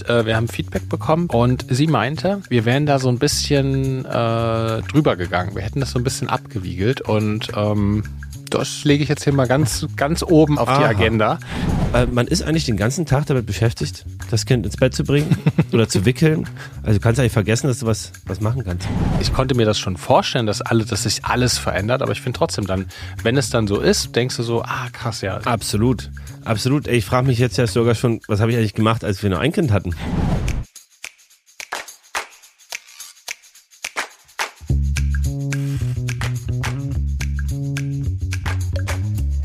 Nachricht, äh, wir haben Feedback bekommen und sie meinte, wir wären da so ein bisschen äh, drüber gegangen. Wir hätten das so ein bisschen abgewiegelt und ähm, das lege ich jetzt hier mal ganz, ganz oben auf die Aha. Agenda. Äh, man ist eigentlich den ganzen Tag damit beschäftigt, das Kind ins Bett zu bringen oder zu wickeln. Also du kannst eigentlich vergessen, dass du was, was machen kannst. Ich konnte mir das schon vorstellen, dass, alle, dass sich alles verändert, aber ich finde trotzdem dann, wenn es dann so ist, denkst du so, ah krass, ja. Absolut. Absolut. Ich frage mich jetzt ja sogar schon, was habe ich eigentlich gemacht, als wir nur ein Kind hatten?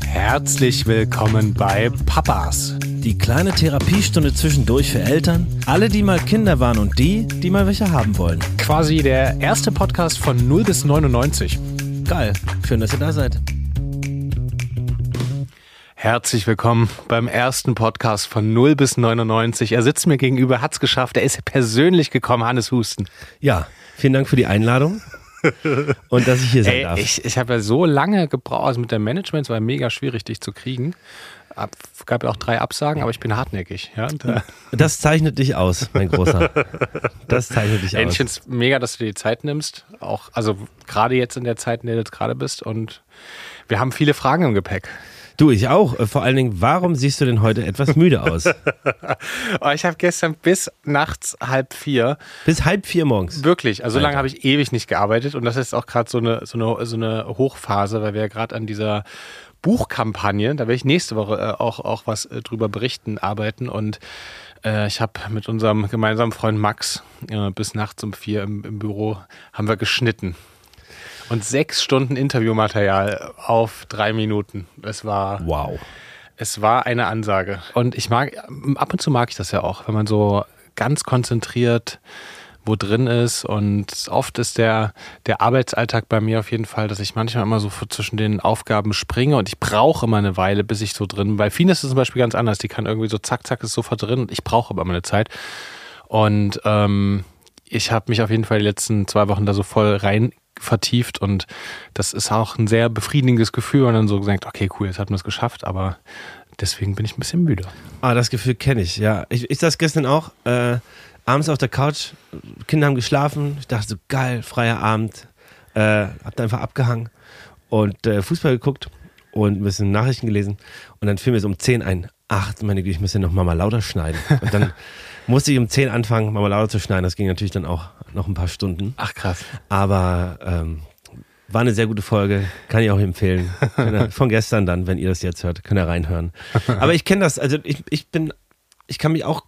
Herzlich willkommen bei Papas. Die kleine Therapiestunde zwischendurch für Eltern, alle, die mal Kinder waren und die, die mal welche haben wollen. Quasi der erste Podcast von 0 bis 99. Geil, schön, dass ihr da seid. Herzlich willkommen beim ersten Podcast von 0 bis 99. Er sitzt mir gegenüber, hat's geschafft. Er ist persönlich gekommen, Hannes Husten. Ja, vielen Dank für die Einladung und dass ich hier sein Ey, darf. ich, ich habe ja so lange gebraucht, also mit dem Management, es war mega schwierig, dich zu kriegen. Ab, gab ja auch drei Absagen, aber ich bin hartnäckig. Ja? Äh, Das zeichnet dich aus, mein Großer. Das zeichnet dich ey, ich aus. finde es mega, dass du dir die Zeit nimmst. Auch, also gerade jetzt in der Zeit, in der du jetzt gerade bist. Und wir haben viele Fragen im Gepäck. Du, ich auch. Äh, Vor allen Dingen, warum siehst du denn heute etwas müde aus? Oh, ich habe gestern bis nachts halb vier Bis halb vier morgens. Wirklich, also so lange habe ich ewig nicht gearbeitet und das ist auch gerade so eine, so, eine, so eine Hochphase, weil wir ja gerade an dieser Buchkampagne, da werde ich nächste Woche äh, auch, auch was äh, drüber berichten, arbeiten und ich habe mit unserem gemeinsamen Freund Max bis nachts um vier im, im Büro haben wir geschnitten. Und sechs Stunden Interviewmaterial auf drei Minuten. Es war Wow. es war eine Ansage. Und ich mag, ab und zu mag ich das ja auch, wenn man so ganz konzentriert wo drin ist. Und oft ist der, der Arbeitsalltag bei mir auf jeden Fall, dass ich manchmal immer so zwischen den Aufgaben springe und ich brauche immer eine Weile, bis ich so drin bin. Bei vielen ist es zum Beispiel ganz anders. Die kann irgendwie so zack, zack, ist sofort drin und ich brauche aber meine Zeit. Und ähm, ich habe mich auf jeden Fall die letzten zwei Wochen da so voll rein vertieft und das ist auch ein sehr befriedigendes Gefühl und dann so gesagt, okay, cool, jetzt hat man es geschafft, aber deswegen bin ich ein bisschen müde. Ah, das Gefühl kenne ich, ja. Ich, ich saß gestern auch äh, abends auf der Couch, Kinder haben geschlafen, ich dachte so, geil, freier Abend, äh, hab da einfach abgehangen und äh, Fußball geguckt und ein bisschen Nachrichten gelesen und dann fiel mir so um 10 ein, ach, meine Güte, ich muss ja noch mal, mal lauter schneiden. Und dann musste ich um 10 anfangen, lauter zu schneiden, das ging natürlich dann auch noch ein paar Stunden, Ach krass. aber ähm, war eine sehr gute Folge, kann ich auch empfehlen. Von gestern dann, wenn ihr das jetzt hört, könnt ihr reinhören. Aber ich kenne das, also ich, ich bin, ich kann mich auch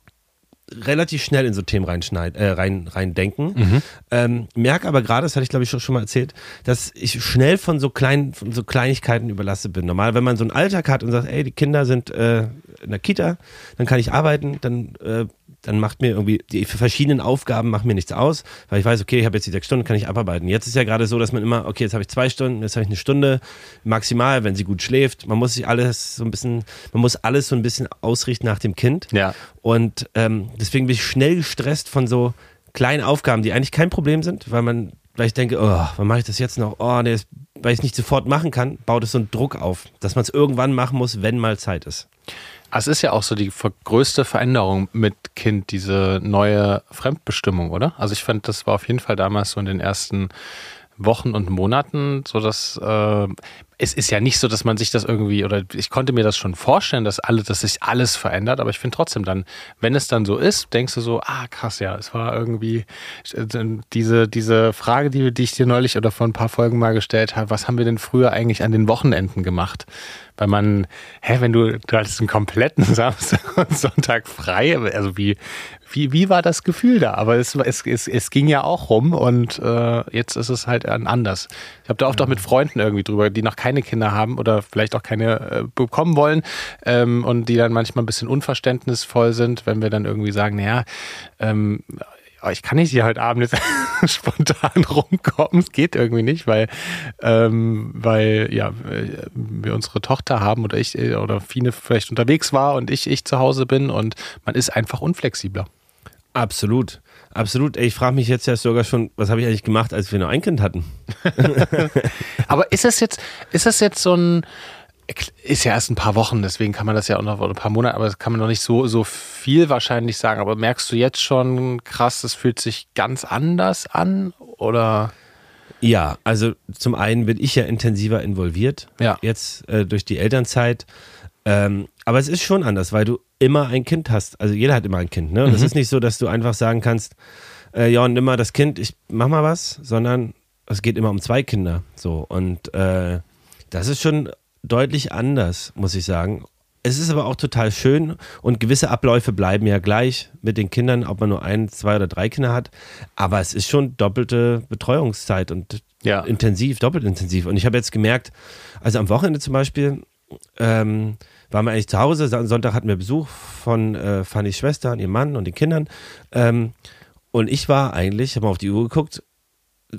relativ schnell in so Themen reinschneiden, äh, rein, rein denken. Ähm, merke aber gerade, das hatte ich glaube ich schon, schon mal erzählt, dass ich schnell von so kleinen, von so Kleinigkeiten überlastet bin. Normal, wenn man so einen Alltag hat und sagt, ey, die Kinder sind äh, in der Kita, dann kann ich arbeiten, dann äh, dann macht mir irgendwie die verschiedenen Aufgaben machen mir nichts aus, weil ich weiß, okay, ich habe jetzt die sechs Stunden, kann ich abarbeiten. Jetzt ist ja gerade so, dass man immer, okay, jetzt habe ich zwei Stunden, jetzt habe ich eine Stunde maximal, wenn sie gut schläft. Man muss sich alles so ein bisschen, man muss alles so ein bisschen ausrichten nach dem Kind. Ja. Und ähm, deswegen bin ich schnell gestresst von so kleinen Aufgaben, die eigentlich kein Problem sind, weil man, weil ich denke, oh, wann mache ich das jetzt noch? Oh, nee, weil ich es nicht sofort machen kann, baut es so einen Druck auf, dass man es irgendwann machen muss, wenn mal Zeit ist. Es ist ja auch so die größte Veränderung mit Kind, diese neue Fremdbestimmung, oder? Also ich fand, das war auf jeden Fall damals so in den ersten Wochen und Monaten, so dass äh, es ist ja nicht so, dass man sich das irgendwie, oder ich konnte mir das schon vorstellen, dass alle, dass sich alles verändert, aber ich finde trotzdem dann, wenn es dann so ist, denkst du so, ah krass, ja, es war irgendwie diese, diese Frage, die, die ich dir neulich oder vor ein paar Folgen mal gestellt habe, was haben wir denn früher eigentlich an den Wochenenden gemacht? Weil man, hä, wenn du, du hattest einen kompletten Samstag und Sonntag frei, also wie, wie, wie war das Gefühl da? Aber es, es, es, es ging ja auch rum und äh, jetzt ist es halt anders. Ich habe da oft auch mit Freunden irgendwie drüber, die noch keine Kinder haben oder vielleicht auch keine äh, bekommen wollen ähm, und die dann manchmal ein bisschen unverständnisvoll sind, wenn wir dann irgendwie sagen, naja, ähm, oh, ich kann nicht hier heute Abend jetzt spontan rumkommen. Es geht irgendwie nicht, weil, ähm, weil ja, äh, wir unsere Tochter haben oder ich äh, oder Fine vielleicht unterwegs war und ich, ich zu Hause bin und man ist einfach unflexibler. Absolut, absolut. Ich frage mich jetzt ja sogar schon, was habe ich eigentlich gemacht, als wir nur ein Kind hatten? Aber ist es jetzt, ist es jetzt so ein, ist ja erst ein paar Wochen, deswegen kann man das ja auch noch, oder ein paar Monate, aber das kann man noch nicht so, so viel wahrscheinlich sagen. Aber merkst du jetzt schon krass, es fühlt sich ganz anders an? Oder? Ja, also zum einen bin ich ja intensiver involviert, Ja. jetzt äh, durch die Elternzeit. Ähm, aber es ist schon anders, weil du immer ein Kind hast. Also jeder hat immer ein Kind. Ne? Und es ist nicht so, dass du einfach sagen kannst, äh, ja, nimm mal das Kind, ich mach mal was, sondern es geht immer um zwei Kinder. So. Und äh, das ist schon deutlich anders, muss ich sagen. Es ist aber auch total schön und gewisse Abläufe bleiben ja gleich mit den Kindern, ob man nur ein, zwei oder drei Kinder hat. Aber es ist schon doppelte Betreuungszeit und Ja. intensiv, doppelt intensiv. Und ich habe jetzt gemerkt, also am Wochenende zum Beispiel, ähm, waren wir eigentlich zu Hause. Am Sonntag hatten wir Besuch von äh, Fannys Schwester und ihrem Mann und den Kindern. Ähm, und ich war eigentlich, habe mal auf die Uhr geguckt,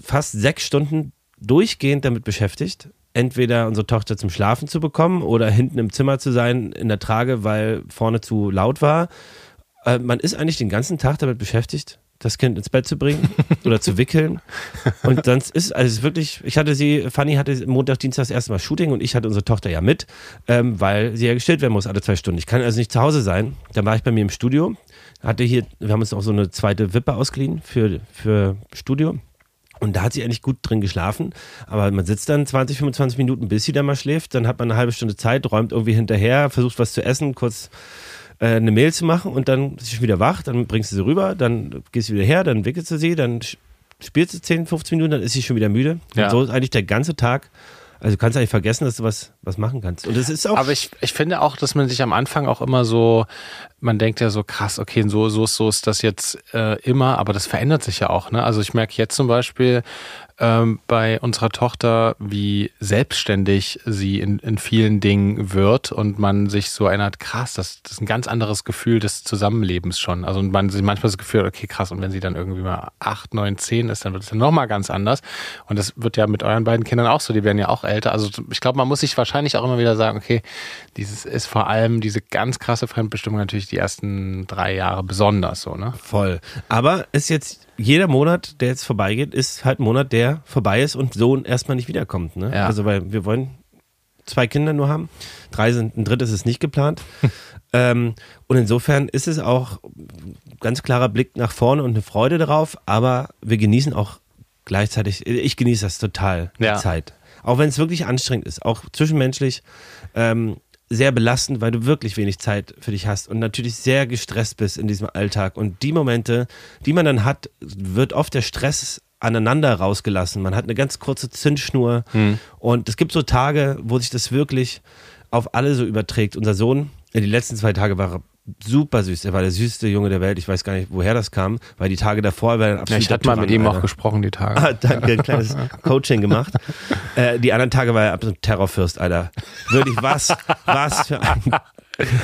fast sechs Stunden durchgehend damit beschäftigt, entweder unsere Tochter zum Schlafen zu bekommen oder hinten im Zimmer zu sein in der Trage, weil vorne zu laut war. Äh, man ist eigentlich den ganzen Tag damit beschäftigt, das Kind ins Bett zu bringen oder zu wickeln. Und dann ist also wirklich, ich hatte sie, Fanny hatte Montag, Dienstag das erste Mal Shooting und ich hatte unsere Tochter ja mit, ähm, weil sie ja gestillt werden muss alle zwei Stunden. Ich kann also nicht zu Hause sein. Dann war ich bei mir im Studio, hatte hier, wir haben uns auch so eine zweite Wippe ausgeliehen für, für Studio. Und da hat sie eigentlich gut drin geschlafen. Aber man sitzt dann 20, 25 Minuten, bis sie dann mal schläft. Dann hat man eine halbe Stunde Zeit, räumt irgendwie hinterher, versucht was zu essen, kurz äh, eine Mail zu machen und dann ist sie schon wieder wach. Dann bringst du sie rüber, dann gehst du wieder her, dann wickelst du sie, dann spielst du 10, 15 Minuten, dann ist sie schon wieder müde. Ja. So ist eigentlich der ganze Tag. Also du kannst eigentlich vergessen, dass du was, was machen kannst. Und es ist auch. Aber ich, ich finde auch, dass man sich am Anfang auch immer so, man denkt ja so krass, okay, so, so, so ist das jetzt äh, immer, aber das verändert sich ja auch. Ne? Also ich merke jetzt zum Beispiel ähm, bei unserer Tochter, wie selbstständig sie in, in vielen Dingen wird und man sich so erinnert, krass, das, das ist ein ganz anderes Gefühl des Zusammenlebens schon. Also man sich manchmal das Gefühl, okay, krass, und wenn sie dann irgendwie mal acht, neun, zehn ist, dann wird es dann nochmal ganz anders. Und das wird ja mit euren beiden Kindern auch so, die werden ja auch älter. Also ich glaube, man muss sich wahrscheinlich auch immer wieder sagen, okay, dieses ist vor allem diese ganz krasse Fremdbestimmung natürlich die ersten drei Jahre besonders so, ne? Voll. Aber ist jetzt jeder Monat, der jetzt vorbeigeht, ist halt ein Monat, der vorbei ist und so erstmal nicht wiederkommt. Ne? Ja. Also, weil wir wollen zwei Kinder nur haben. Drei sind, ein drittes ist nicht geplant. ähm, und insofern ist es auch ein ganz klarer Blick nach vorne und eine Freude darauf, aber wir genießen auch gleichzeitig, ich genieße das total, die Ja. Zeit. Auch wenn es wirklich anstrengend ist, auch zwischenmenschlich. Ähm, sehr belastend, weil du wirklich wenig Zeit für dich hast und natürlich sehr gestresst bist in diesem Alltag. Und die Momente, die man dann hat, wird oft der Stress aneinander rausgelassen. Man hat eine ganz kurze Zündschnur und es gibt so Tage, wo sich das wirklich auf alle so überträgt. Unser Sohn, in die letzten zwei Tage war er super süß. Er war der süßeste Junge der Welt. Ich weiß gar nicht, woher das kam, weil die Tage davor war er ein Ja, ich hatte mal mit ihm auch gesprochen die Tage. Ah, danke, ein kleines Coaching gemacht. Äh, die anderen Tage war er absolut Terrorfürst, Alter. Wirklich, was, was für ein.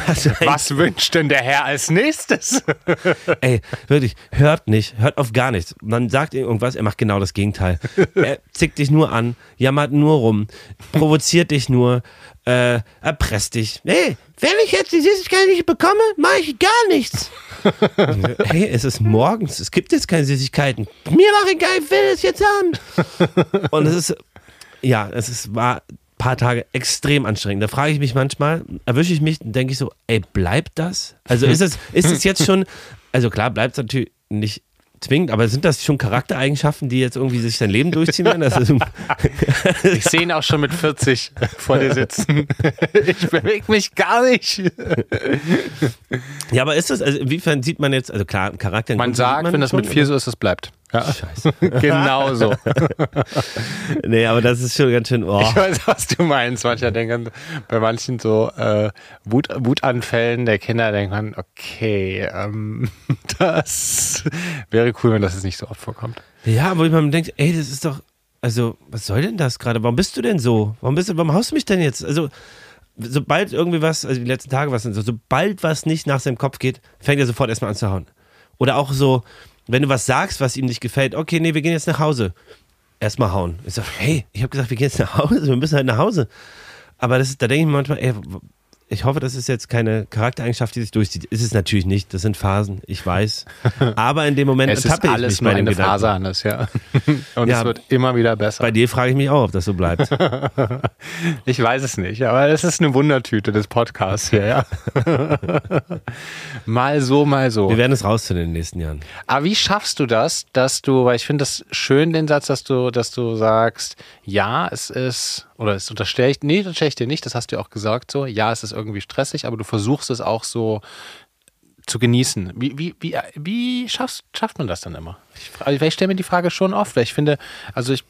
Was ein Was wünscht denn der Herr als nächstes? Ey, wirklich, hört nicht, hört auf gar nichts. Man sagt ihm irgendwas, er macht genau das Gegenteil. Er zickt dich nur an, jammert nur rum, provoziert dich nur, äh, erpresst dich. Hey, wenn ich jetzt die Süßigkeit nicht bekomme, mache ich gar nichts. hey, es ist morgens, es gibt jetzt keine Süßigkeiten. Mir doch egal, ich will es jetzt haben. Und es ist, ja, es ist, war paar Tage extrem anstrengend. Da frage ich mich manchmal, erwische ich mich denke ich so, ey, bleibt das? Also ist es, ist es jetzt schon, also klar, bleibt es natürlich nicht zwingend, aber sind das schon Charaktereigenschaften, die jetzt irgendwie sich sein Leben durchziehen werden? Das ist, Ich sehe ihn auch schon mit 40 vor dir sitzen. Ich bewege mich gar nicht. ja, aber ist das, also inwiefern sieht man jetzt, also klar, Charakter Man sagt, wenn das schon, mit vier so ist, es bleibt. Ja, Scheiße. genau so. Nee, aber das ist schon ganz schön, oh. Ich weiß, was du meinst. Mancher denken, bei manchen so äh, Wut, Wutanfällen der Kinder denkt man, okay, ähm, das wäre cool, wenn das jetzt nicht so oft vorkommt. Ja, wo man denkt, ey, das ist doch, also, was soll denn das gerade? Warum bist du denn so? Warum bist du, warum haust du mich denn jetzt? Also, sobald irgendwie was, also die letzten Tage was so, sobald was nicht nach seinem Kopf geht, fängt er sofort erstmal an zu hauen. Oder auch so, wenn du was sagst, was ihm nicht gefällt, okay, nee, wir gehen jetzt nach Hause. Erstmal hauen. Ich sag, hey, ich habe gesagt, wir gehen jetzt nach Hause, wir müssen halt nach Hause. Aber das da denke ich manchmal, ey, ich hoffe, das ist jetzt keine Charaktereigenschaft, die sich durchzieht. Ist es natürlich nicht. Das sind Phasen, ich weiß. Aber in dem Moment es ist alles nur eine Phase, Hannes, ja. Und ja, es wird immer wieder besser. Bei dir frage ich mich auch, ob das so bleibt. ich weiß es nicht, aber es ist eine Wundertüte des Podcasts hier, ja. mal so, mal so. Wir werden es rausfinden in den nächsten Jahren. Aber wie schaffst du das, dass du, weil ich finde das schön, den Satz, dass du, dass du sagst, ja, es ist oder es unterstelle ich, nee, das unterstelle ich dir nicht, das hast du ja auch gesagt so. Ja, es ist irgendwie stressig, aber du versuchst es auch so zu genießen. Wie, wie, wie, wie schaffst, schafft man das dann immer? Ich, also ich stelle mir die Frage schon oft, weil ich finde, also ich,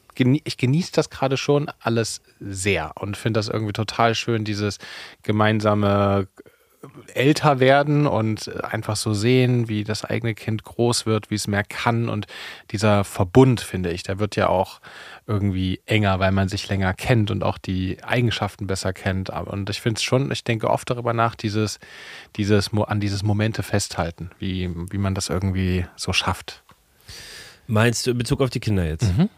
ich genieße das gerade schon alles sehr und finde das irgendwie total schön, dieses gemeinsame älter werden und einfach so sehen, wie das eigene Kind groß wird, wie es mehr kann und dieser Verbund, finde ich, der wird ja auch irgendwie enger, weil man sich länger kennt und auch die Eigenschaften besser kennt. Und ich finde es schon, ich denke oft darüber nach, dieses, dieses, an dieses Momente festhalten, wie, wie man das irgendwie so schafft. Meinst du in Bezug auf die Kinder jetzt? Mhm.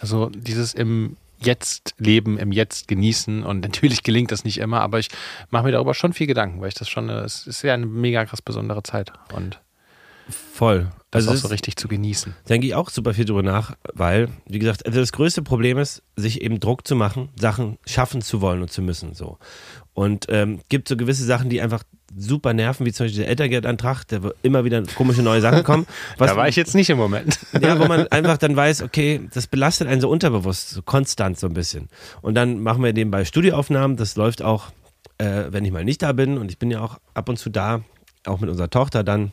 Also dieses im Jetzt leben, im Jetzt genießen. Und natürlich gelingt das nicht immer, aber ich mache mir darüber schon viel Gedanken, weil ich das schon, es ist ja eine mega krass besondere Zeit. Und voll. Das also auch so richtig zu genießen. Denke ich auch super viel drüber nach, weil, wie gesagt, also das größte Problem ist, sich eben Druck zu machen, Sachen schaffen zu wollen und zu müssen. So. Und ähm, gibt so gewisse Sachen, die einfach super nerven, wie zum Beispiel der Eltergeldantrag, der immer wieder komische neue Sachen kommen. da war ich jetzt nicht im Moment. ja, wo man einfach dann weiß, okay, das belastet einen so unterbewusst, so konstant so ein bisschen. Und dann machen wir nebenbei Studioaufnahmen, das läuft auch, äh, wenn ich mal nicht da bin und ich bin ja auch ab und zu da, auch mit unserer Tochter dann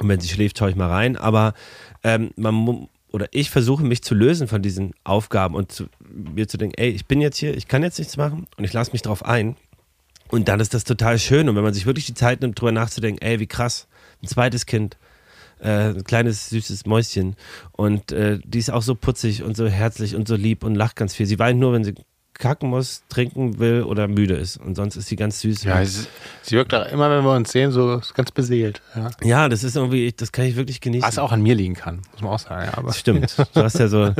und wenn sie schläft, schaue ich mal rein. Aber ähm, man oder ich versuche mich zu lösen von diesen Aufgaben und zu, mir zu denken, ey, ich bin jetzt hier, ich kann jetzt nichts machen und ich lasse mich drauf ein. Und dann ist das total schön. Und wenn man sich wirklich die Zeit nimmt, drüber nachzudenken, ey, wie krass, ein zweites Kind, äh, ein kleines, süßes Mäuschen. Und äh, die ist auch so putzig und so herzlich und so lieb und lacht ganz viel. Sie weint nur, wenn sie kacken muss, trinken will oder müde ist. Und sonst ist sie ganz süß. Ja, sie, sie wirkt auch immer, wenn wir uns sehen, so ganz beseelt. Ja, ja das ist irgendwie, das kann ich wirklich genießen. Was auch an mir liegen kann, muss man auch sagen. Ja, aber. Stimmt. Du hast ja so,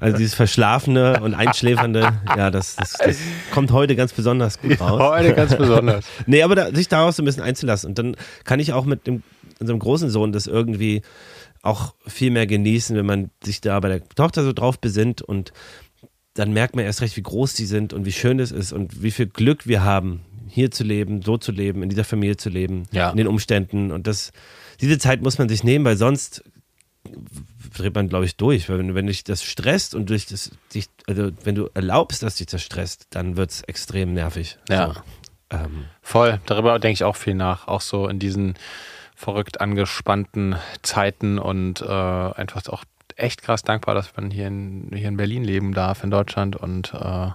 also dieses Verschlafene und Einschläfernde, ja, das, das, das kommt heute ganz besonders gut raus. Ja, heute ganz besonders. nee, aber da, sich daraus so ein bisschen einzulassen. Und dann kann ich auch mit dem, unserem großen Sohn das irgendwie auch viel mehr genießen, wenn man sich da bei der Tochter so drauf besinnt und dann merkt man erst recht, wie groß die sind und wie schön es ist und wie viel Glück wir haben, hier zu leben, so zu leben, in dieser Familie zu leben, ja. in den Umständen. Und das, diese Zeit muss man sich nehmen, weil sonst dreht man, glaube ich, durch. Weil wenn, wenn dich das stresst und durch das, dich, also wenn du erlaubst, dass dich das stresst, dann wird es extrem nervig. Ja. So, ähm. Voll. Darüber denke ich auch viel nach. Auch so in diesen verrückt angespannten Zeiten und äh, einfach auch echt krass dankbar, dass man hier in, hier in Berlin leben darf, in Deutschland und äh,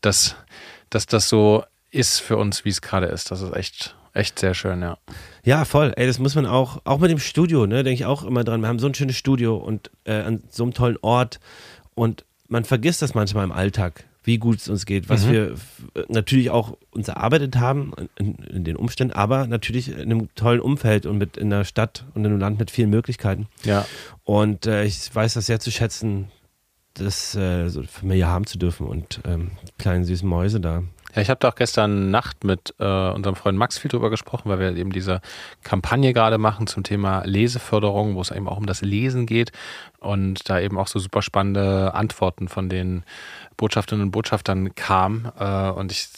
dass, dass das so ist für uns, wie es gerade ist. Das ist echt, echt sehr schön, ja. Ja, voll. Ey, das muss man auch, auch mit dem Studio, ne, denke ich auch immer dran. Wir haben so ein schönes Studio und äh, an so einem tollen Ort und man vergisst das manchmal im Alltag wie gut es uns geht, was mhm. wir natürlich auch uns erarbeitet haben in, in, den Umständen, aber natürlich in einem tollen Umfeld und mit in der Stadt und in einem Land mit vielen Möglichkeiten. Ja. Und äh, ich weiß das sehr zu schätzen, das äh, so Familie haben zu dürfen und ähm, kleinen süßen Mäuse da. Ja, ich habe da auch gestern Nacht mit äh, unserem Freund Max viel drüber gesprochen, weil wir eben diese Kampagne gerade machen zum Thema Leseförderung, wo es eben auch um das Lesen geht und da eben auch so super spannende Antworten von den Botschafterinnen und Botschaftern kam äh, und ich,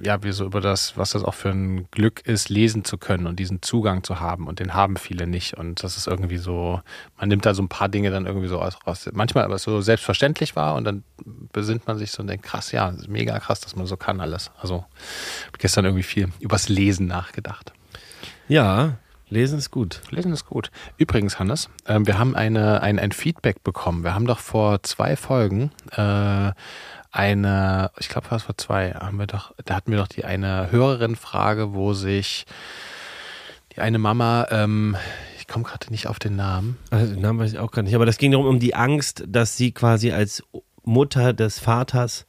ja, wie so über das, was das auch für ein Glück ist, lesen zu können und diesen Zugang zu haben und den haben viele nicht und das ist irgendwie so, man nimmt da so ein paar Dinge dann irgendwie so aus, raus, manchmal aber so selbstverständlich war und dann besinnt man sich so und denkt, krass, ja, mega krass, dass man so kann alles. Also gestern irgendwie viel übers Lesen nachgedacht. Ja, Lesen ist gut. Lesen ist gut. Übrigens, Hannes, äh, wir haben eine, ein, ein Feedback bekommen. Wir haben doch vor zwei Folgen äh, eine, ich glaube, was vor zwei, haben wir doch, da hatten wir doch die eine Hörerin-Frage, wo sich die eine Mama, ähm, ich komme gerade nicht auf den Namen. Also, den Namen weiß ich auch gar nicht, aber das ging darum, um die Angst, dass sie quasi als Mutter des Vaters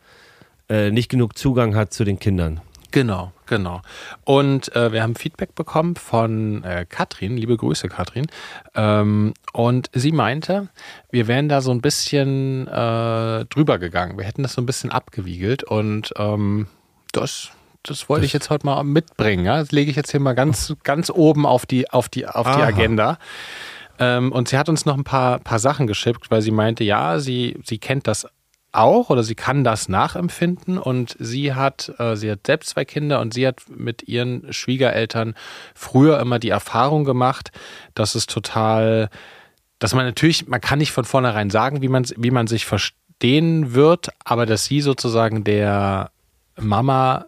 äh, nicht genug Zugang hat zu den Kindern. Genau, genau. Und äh, wir haben Feedback bekommen von äh, Katrin, liebe Grüße Katrin. Ähm, und sie meinte, wir wären da so ein bisschen äh, drüber gegangen. Wir hätten das so ein bisschen abgewiegelt und ähm, das das wollte ich jetzt heute mal mitbringen. Ja? Das lege ich jetzt hier mal ganz, ganz oben auf die, auf die, auf die. Agenda. Ähm, und sie hat uns noch ein paar, paar Sachen geschickt, weil sie meinte, ja, sie, sie kennt das auch oder sie kann das nachempfinden und sie hat, äh, sie hat selbst zwei Kinder und sie hat mit ihren Schwiegereltern früher immer die Erfahrung gemacht, dass es total, dass man natürlich, man kann nicht von vornherein sagen, wie man, wie man sich verstehen wird, aber dass sie sozusagen der Mama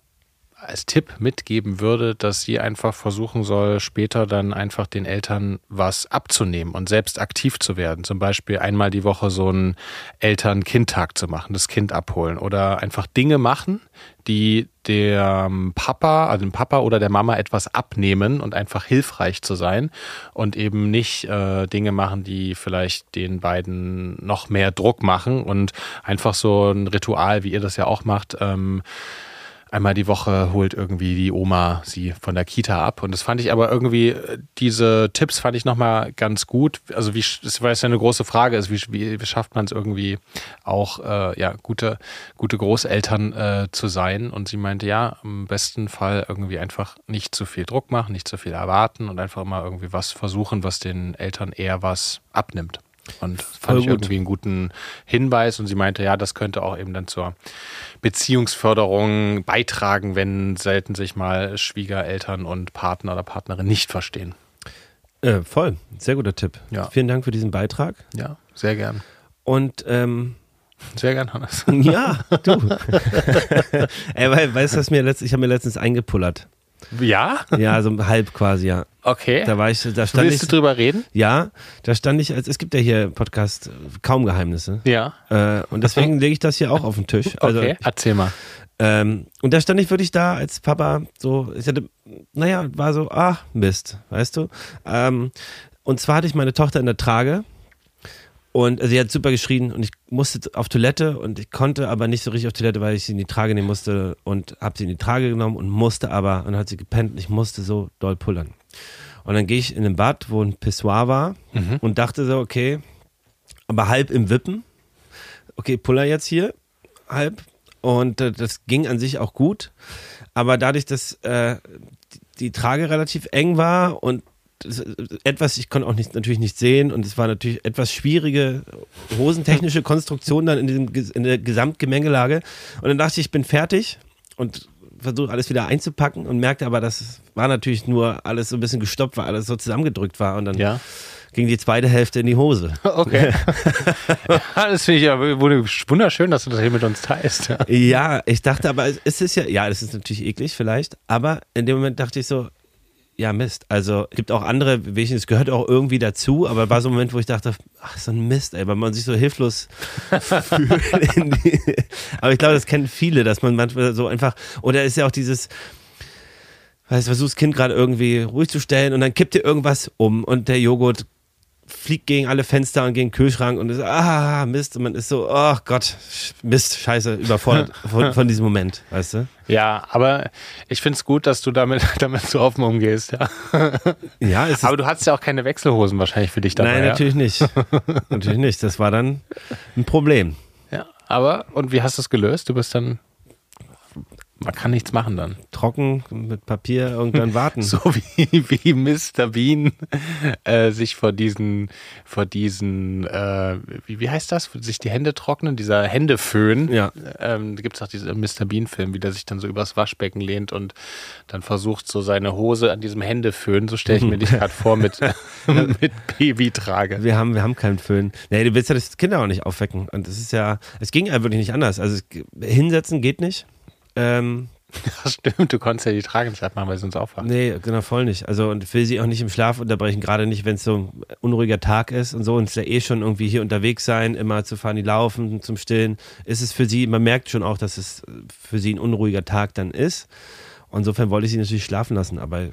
als Tipp mitgeben würde, dass sie einfach versuchen soll, später dann einfach den Eltern was abzunehmen und selbst aktiv zu werden. Zum Beispiel einmal die Woche so einen Eltern-Kind-Tag zu machen, das Kind abholen oder einfach Dinge machen, die dem Papa, also dem Papa oder der Mama etwas abnehmen und einfach hilfreich zu sein und eben nicht äh, Dinge machen, die vielleicht den beiden noch mehr Druck machen und einfach so ein Ritual, wie ihr das ja auch macht, ähm, einmal die Woche holt irgendwie die Oma sie von der Kita ab. Und das fand ich aber irgendwie, äh, diese Tipps fand ich nochmal ganz gut. Also wie, das war ja eine große Frage, ist, wie, wie, wie schafft man es irgendwie auch, äh, ja, gute, gute Großeltern äh, zu sein? Und sie meinte, ja, im besten Fall irgendwie einfach nicht zu viel Druck machen, nicht zu viel erwarten und einfach mal irgendwie was versuchen, was den Eltern eher was abnimmt. Und fand Voll ich gut. irgendwie einen guten Hinweis. Und sie meinte, ja, das könnte auch eben dann zur Beziehungsförderung beitragen, wenn selten sich mal Schwiegereltern und Partner oder Partnerin nicht verstehen. Äh, voll, sehr guter Tipp. Ja. Vielen Dank für diesen Beitrag. Ja, sehr gern. Und ähm, Sehr gern, Hannes. ja, du. Ey, weil, weißt du, was mir letztens, ich habe mir letztens eingepullert. Ja? Ja, so halb quasi, ja. Okay. Da war ich, da stand Willst ich, du drüber reden? ja, da stand ich, als es gibt ja hier Podcast äh, kaum Geheimnisse. Ja. Äh, und deswegen lege ich das hier auch auf den Tisch. Also, Okay, erzähl mal. ähm, und da stand ich wirklich da als Papa, so, ich hatte, naja, war so, ach, Mist, weißt du. Ähm, und zwar hatte ich meine Tochter in der Trage und sie hat super geschrien und ich musste auf Toilette und ich konnte aber nicht so richtig auf Toilette, weil ich sie in die Trage nehmen musste und habe sie in die Trage genommen und musste aber, und dann hat sie gepennt und ich musste so doll pullern. Und dann gehe ich in ein Bad, wo ein Pissoir war und dachte so, okay, aber halb im Wippen. Okay, puller jetzt hier, halb. Und äh, das ging an sich auch gut. Aber dadurch, dass äh, die, Trage relativ eng war und etwas, ich konnte auch nicht, natürlich nicht sehen und es war natürlich etwas schwierige hosentechnische Konstruktion dann in, diesem, in der Gesamtgemengelage. Und dann dachte ich, ich bin fertig und versuche alles wieder einzupacken und merkte aber, das war natürlich nur alles so ein bisschen gestoppt, weil alles so zusammengedrückt war und dann Ja. ging die zweite Hälfte in die Hose. Okay. ja, das finde ich ja wunderschön, dass du das hier mit uns teilst. Ja. Ja, ich dachte aber, es ist ja, ja, das ist natürlich eklig vielleicht, aber in dem Moment dachte ich so, ja, Mist. Also es gibt auch andere Wehchen, es gehört auch irgendwie dazu, aber war so ein Moment, wo ich dachte, ach, so ein Mist, ey, weil man sich so hilflos fühlt. Aber ich glaube, das kennen viele, dass man manchmal so einfach, oder ist ja auch dieses, weißt du, versuchst das Kind gerade irgendwie ruhig zu stellen und dann kippt dir irgendwas um und der Joghurt fliegt gegen alle Fenster und gegen den Kühlschrank und ist, ah, Mist, und man ist so, oh Gott, Mist, scheiße, überfordert von, von diesem Moment, weißt du? ja, aber ich finde es gut, dass du damit, damit so offen umgehst. Ja. Ja, Aber du hattest ja auch keine Wechselhosen wahrscheinlich für dich dabei. nein, ja? natürlich nicht. natürlich nicht. Das war dann ein Problem. Ja, aber, und wie hast du es gelöst? Du bist dann, man kann nichts machen dann. Trocken mit Papier irgendwann warten. So wie, wie Mr. Bean äh, sich vor diesen, vor diesen, äh, wie, wie heißt das? Sich die Hände trocknen, dieser Händeföhn. Ja. Ähm, da gibt es auch diesen Mr. Bean-Film, wie der sich dann so übers Waschbecken lehnt und dann versucht, so seine Hose an diesem Händeföhn, so stelle ich mir dich gerade vor, mit, mit Babytrage. Wir haben, wir haben keinen Föhn. Nee, du willst ja das Kinder auch nicht aufwecken. Und es ist ja, es ging ja wirklich nicht anders. Also hinsetzen geht nicht. Ähm, Das stimmt, du konntest ja die Trage nicht abmachen, weil sie uns aufwachen. Nee, genau, voll nicht. Also und will sie auch nicht im Schlaf unterbrechen, gerade nicht, wenn es so ein unruhiger Tag ist und so und es ja eh schon irgendwie hier unterwegs sein, immer zu fahren, die laufen, zum Stillen, ist es für sie, man merkt schon auch, dass es für sie ein unruhiger Tag dann ist. Insofern wollte ich sie natürlich schlafen lassen, aber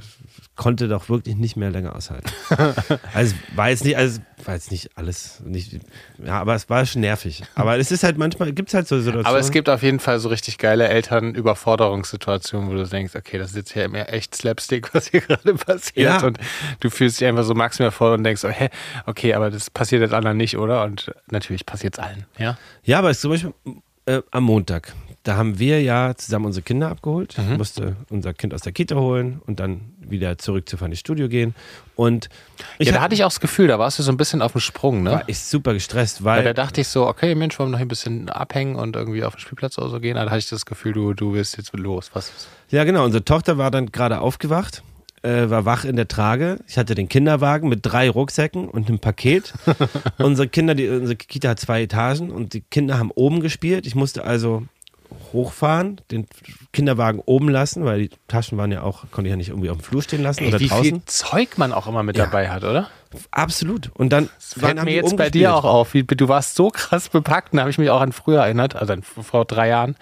konnte doch wirklich nicht mehr länger aushalten. also war jetzt nicht, also war jetzt nicht alles, nicht, ja, aber es war schon nervig. Aber es ist halt manchmal, gibt es halt so Situationen. Aber es gibt auf jeden Fall so richtig geile Elternüberforderungssituationen, wo du denkst, okay, das ist jetzt hier immer echt Slapstick, was hier gerade passiert. Ja. Und du fühlst dich einfach so maximal vor und denkst, oh, hä, okay, aber das passiert jetzt anderen nicht, oder? Und natürlich passiert es allen, ja? Ja, aber es ist zum Beispiel äh, am Montag. Da haben wir ja zusammen unsere Kinder abgeholt. Mhm. Ich musste unser Kind aus der Kita holen und dann wieder zurück zu Fanny Studio gehen. Und ich ja, da hatte ich auch das Gefühl, da warst du so ein bisschen auf dem Sprung, ne? war ich super gestresst, Weil weil da dachte ich so, okay, Mensch, wollen wir noch ein bisschen abhängen und irgendwie auf den Spielplatz oder so gehen? Da hatte ich das Gefühl, du, du willst jetzt los. Was? Ja, genau. Unsere Tochter war dann gerade aufgewacht, äh, war wach in der Trage. Ich hatte den Kinderwagen mit drei Rucksäcken und einem Paket. unsere Kinder, die, unsere Kita hat zwei Etagen und die Kinder haben oben gespielt. Ich musste also hochfahren, den Kinderwagen oben lassen, weil die Taschen waren ja auch, konnte ich ja nicht irgendwie auf dem Flur stehen lassen Ey, oder wie draußen. viel Zeug man auch immer mit Ja. dabei hat, oder? Absolut. Und dann Das fällt mir jetzt bei dir auch auf. Wie, du warst so krass bepackt, da habe ich mich auch an früher erinnert, also an vor drei Jahren.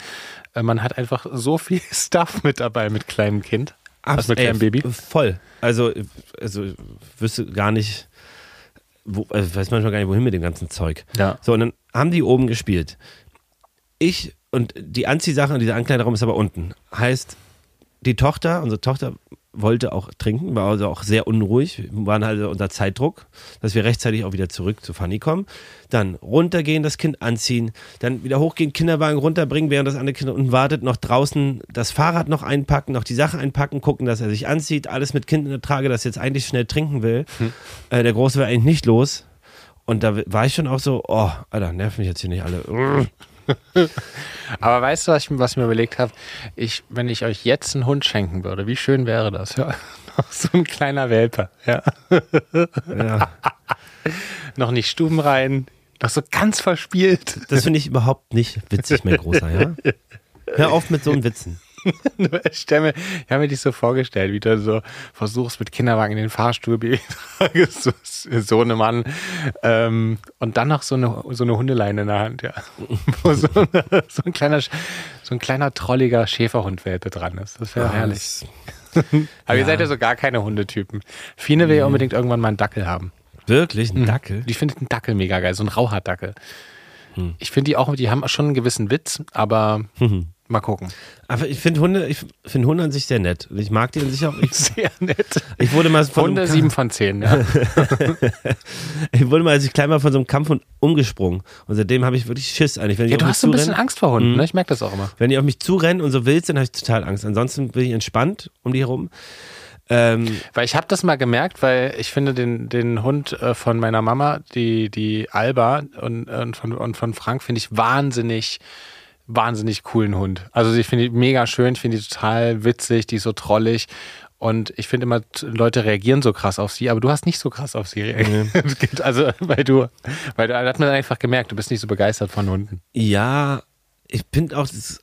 Äh, Man hat einfach so viel Stuff mit dabei mit kleinem Kind. Also mit kleinem Baby. Voll. Also, also ich wüsste gar nicht, wo, also weiß manchmal gar nicht, wohin mit dem ganzen Zeug. Ja. So, und dann haben die oben gespielt. Ich und die Anziehsache und dieser Ankleideraum ist aber unten. Heißt, die Tochter, unsere Tochter wollte auch trinken, war also auch sehr unruhig. Wir waren also unter Zeitdruck, dass wir rechtzeitig auch wieder zurück zu Fanny kommen. Dann runtergehen, das Kind anziehen, dann wieder hochgehen, Kinderwagen runterbringen, während das andere Kind unten wartet, noch draußen das Fahrrad noch einpacken, noch die Sache einpacken, gucken, dass er sich anzieht, alles mit Kind in der Trage, das jetzt eigentlich schnell trinken will. Äh, der Große war eigentlich nicht los. Und da war ich schon auch so, oh, Alter, nerven mich jetzt hier nicht alle. Aber weißt du, was ich, was ich mir überlegt habe? Ich, wenn ich euch jetzt einen Hund schenken würde, wie schön wäre das? Ja. Noch so ein kleiner Welpe. Ja. Ja. Noch nicht stubenrein, noch so ganz verspielt. Das finde ich überhaupt nicht witzig, mein Großer, ja? Hör auf mit so einem Witzen. Ich, habe mir dich so vorgestellt, wie du so versuchst, mit Kinderwagen in den Fahrstuhl so, so eine Mann ähm, und dann noch so eine, so eine Hundeleine in der Hand, ja. Wo so, eine, so, ein kleiner, so ein kleiner trolliger Schäferhundwelpe dran ist. Das wäre herrlich. Aber ihr seid ja so gar keine Hundetypen. Fine will ja unbedingt irgendwann mal einen Dackel haben. Wirklich? Ein Dackel? Ich finde einen Dackel mega geil, so ein Rauhaardackel. Ich finde die auch, die haben schon einen gewissen Witz, aber mal gucken. Aber ich finde Hunde, ich finde Hunde an sich sehr nett. Ich mag die an sich auch. Ich, Sehr nett. ich wurde mal von Hunde 7 von 10, ja. ich wurde mal, als ich klein war, von so einem Kampfhund umgesprungen. Und seitdem habe ich wirklich Schiss eigentlich. Wenn Ja, du hast so ein bisschen Angst vor Hunden, ne? Ich merke das auch immer. Wenn die auf mich zurennen und so wild sind, habe ich total Angst. Ansonsten bin ich entspannt um die herum. Ähm, Weil ich habe das mal gemerkt, weil ich finde den, den Hund äh, von meiner Mama, die, die Alba und, und, von, und von Frank, finde ich wahnsinnig, wahnsinnig coolen Hund. Also ich finde die mega schön, ich finde die total witzig, die ist so trollig. Und ich finde immer, Leute reagieren so krass auf sie, aber du hast nicht so krass auf sie reagiert. Also, weil du, weil du, da hat man einfach gemerkt, du bist nicht so begeistert von Hunden. ja, ich finde auch das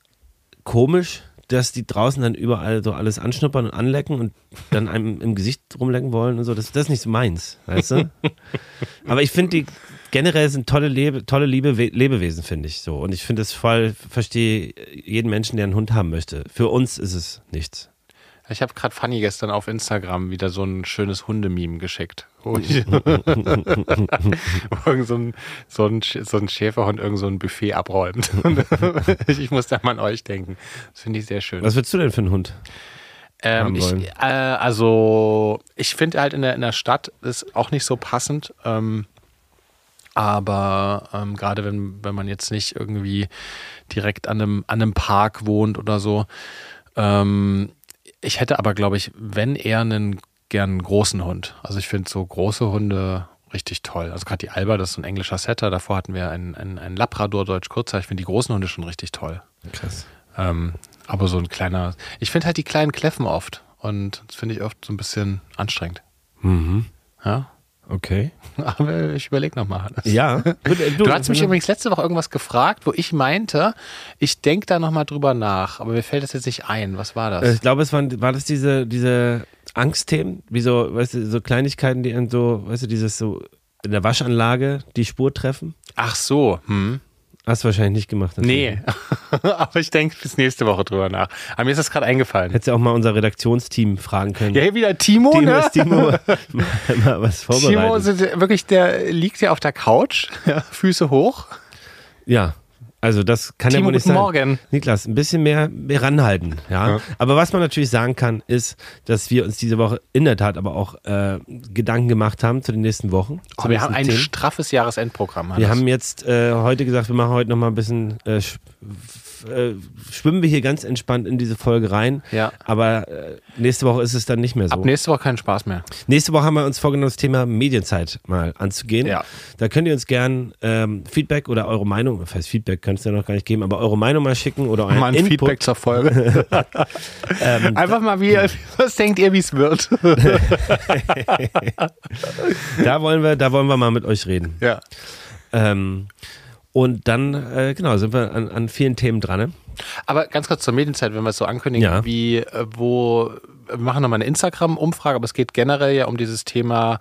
komisch, dass die draußen dann überall so alles anschnuppern und anlecken und dann einem im Gesicht rumlecken wollen und so. Das, das ist nicht so meins, weißt du? Aber ich finde die generell sind tolle, Lebe, tolle liebe Lebewesen, finde ich so. Und ich finde es voll, verstehe jeden Menschen, der einen Hund haben möchte. Für uns ist es nichts. Ich habe gerade Fanny gestern auf Instagram wieder so ein schönes Hundememe geschickt. Irgend so, ein, so, ein, so ein Schäferhund irgend so ein Buffet abräumt. Ich, muss da mal an euch denken. Das finde ich sehr schön. Was würdest du denn für einen Hund? Ähm, ich, äh, also, ich finde halt in der, in der Stadt ist auch nicht so passend. Ähm, aber ähm, gerade wenn, wenn man jetzt nicht irgendwie direkt an einem, an einem Park wohnt oder so. Ähm, ich hätte aber, glaube ich, wenn eher einen gern einen großen Hund. Also ich finde so große Hunde richtig toll. Also gerade die Alba, das ist so ein englischer Setter. Davor hatten wir einen, einen, einen Labrador, Deutsch Kurzer. Ich finde die großen Hunde schon richtig toll. Krass. Ähm, aber so ein kleiner. Ich finde halt die kleinen Kläffen oft. Und das finde ich oft so ein bisschen anstrengend. Mhm. Ja. Okay. Aber ich überlege nochmal. Ja. Du, Du hast mich übrigens letzte Woche irgendwas gefragt, wo ich meinte, ich denke da nochmal drüber nach, aber mir fällt das jetzt nicht ein. Was war das? Äh, Ich glaube, es waren, war das diese, diese Angstthemen, wie so, weißt du, so Kleinigkeiten, die so, weißt du, dieses so in der Waschanlage die Spur treffen? Ach so, hm. Hast du wahrscheinlich nicht gemacht. natürlich. Nee. aber ich denke bis nächste Woche drüber nach. Aber mir ist das gerade eingefallen. Hättest du auch mal unser Redaktionsteam fragen können. Ja, hier wieder Timo, Timo, ne? ist Timo mal, mal was Timo vorbereitet. sind wirklich, der liegt ja auf der Couch, ja, Füße hoch. ja. Also das kann Timo, ja wohl nicht guten sein. Morgen. Niklas, ein bisschen mehr, mehr ranhalten. Ja? Ja. Aber was man natürlich sagen kann, ist, dass wir uns diese Woche in der Tat aber auch äh, Gedanken gemacht haben zu den nächsten Wochen. Oh, wir haben ein Themen. straffes Jahresendprogramm. Wir Hannes. haben jetzt äh, heute gesagt, wir machen heute noch mal ein bisschen, äh, äh, schwimmen wir hier ganz entspannt in diese Folge rein. Ja. Aber äh, nächste Woche ist es dann nicht mehr so. Ab nächste Woche keinen Spaß mehr. Nächste Woche haben wir uns vorgenommen, das Thema Medienzeit mal anzugehen. Ja. Da könnt ihr uns gern ähm, Feedback oder eure Meinung, das heißt Feedback könnt ihr ja noch gar nicht geben, aber eure Meinung mal schicken oder euren Mal ein. Feedback zur Folge. Ähm, Einfach mal, wie, was denkt ihr, wie es wird? da wollen wir, da wollen wir mal mit euch reden. ja. Ähm, und dann, äh, genau, sind wir an, an vielen Themen dran. Ne? Aber ganz kurz zur Medienzeit, wenn wir es so ankündigen, Ja. wie, äh, wo, wir machen nochmal eine Instagram-Umfrage, aber es geht generell ja um dieses Thema,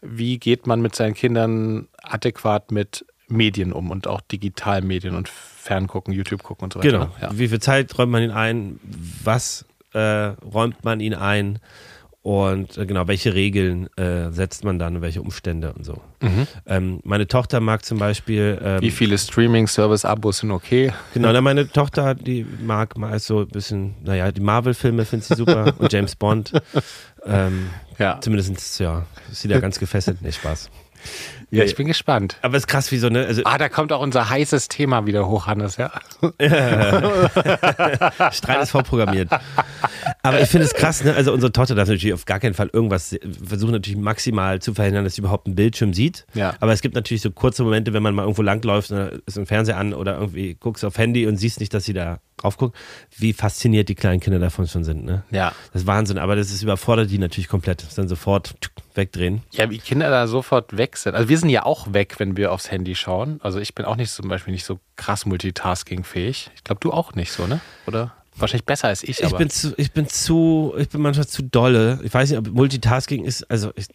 wie geht man mit seinen Kindern adäquat mit Medien um und auch Digitalmedien und Ferngucken, YouTube gucken und so weiter. Genau. ne? Ja. Wie viel Zeit räumt man ihn ein? Was äh, räumt man ihn ein? Und äh, genau, welche Regeln äh, setzt man dann, welche Umstände und so. Ähm, meine Tochter mag zum Beispiel. Ähm, Mhm. Wie viele Streaming-Service-Abos sind okay? Genau, na, meine Tochter, die mag mal so ein bisschen, naja, die Marvel-Filme findet sie super und James Bond. Ähm, Ja. zumindest, ja, ist sie da ganz gefesselt. Nee, Spaß. Ja, ich bin gespannt. Aber es ist krass, wie so, ne? Also, Ah, da kommt auch unser heißes Thema wieder hoch, Hannes, ja. Streit ist vorprogrammiert. Aber ich finde es krass, ne? Also unsere Tochter darf natürlich auf gar keinen Fall irgendwas, versuchen natürlich maximal zu verhindern, dass sie überhaupt einen Bildschirm sieht. Ja. Aber es gibt natürlich so kurze Momente, wenn man mal irgendwo langläuft, und da ist ein Fernseher an oder irgendwie guckst auf Handy und siehst nicht, dass sie da drauf guckt, wie fasziniert die kleinen Kinder davon schon sind, ne? Ja. Das ist Wahnsinn, aber das ist überfordert die natürlich komplett. Das ist dann sofort wegdrehen. Ja, wie Kinder da sofort weg sind. Also wir sind ja auch weg, wenn wir aufs Handy schauen. Also ich bin auch nicht zum Beispiel nicht so krass multitasking-fähig. Ich glaube, du auch nicht so, ne? Oder? Wahrscheinlich besser als ich, Ich bin zu, ich bin zu, ich bin manchmal zu dolle. Ich weiß nicht, ob Multitasking ist, also ich,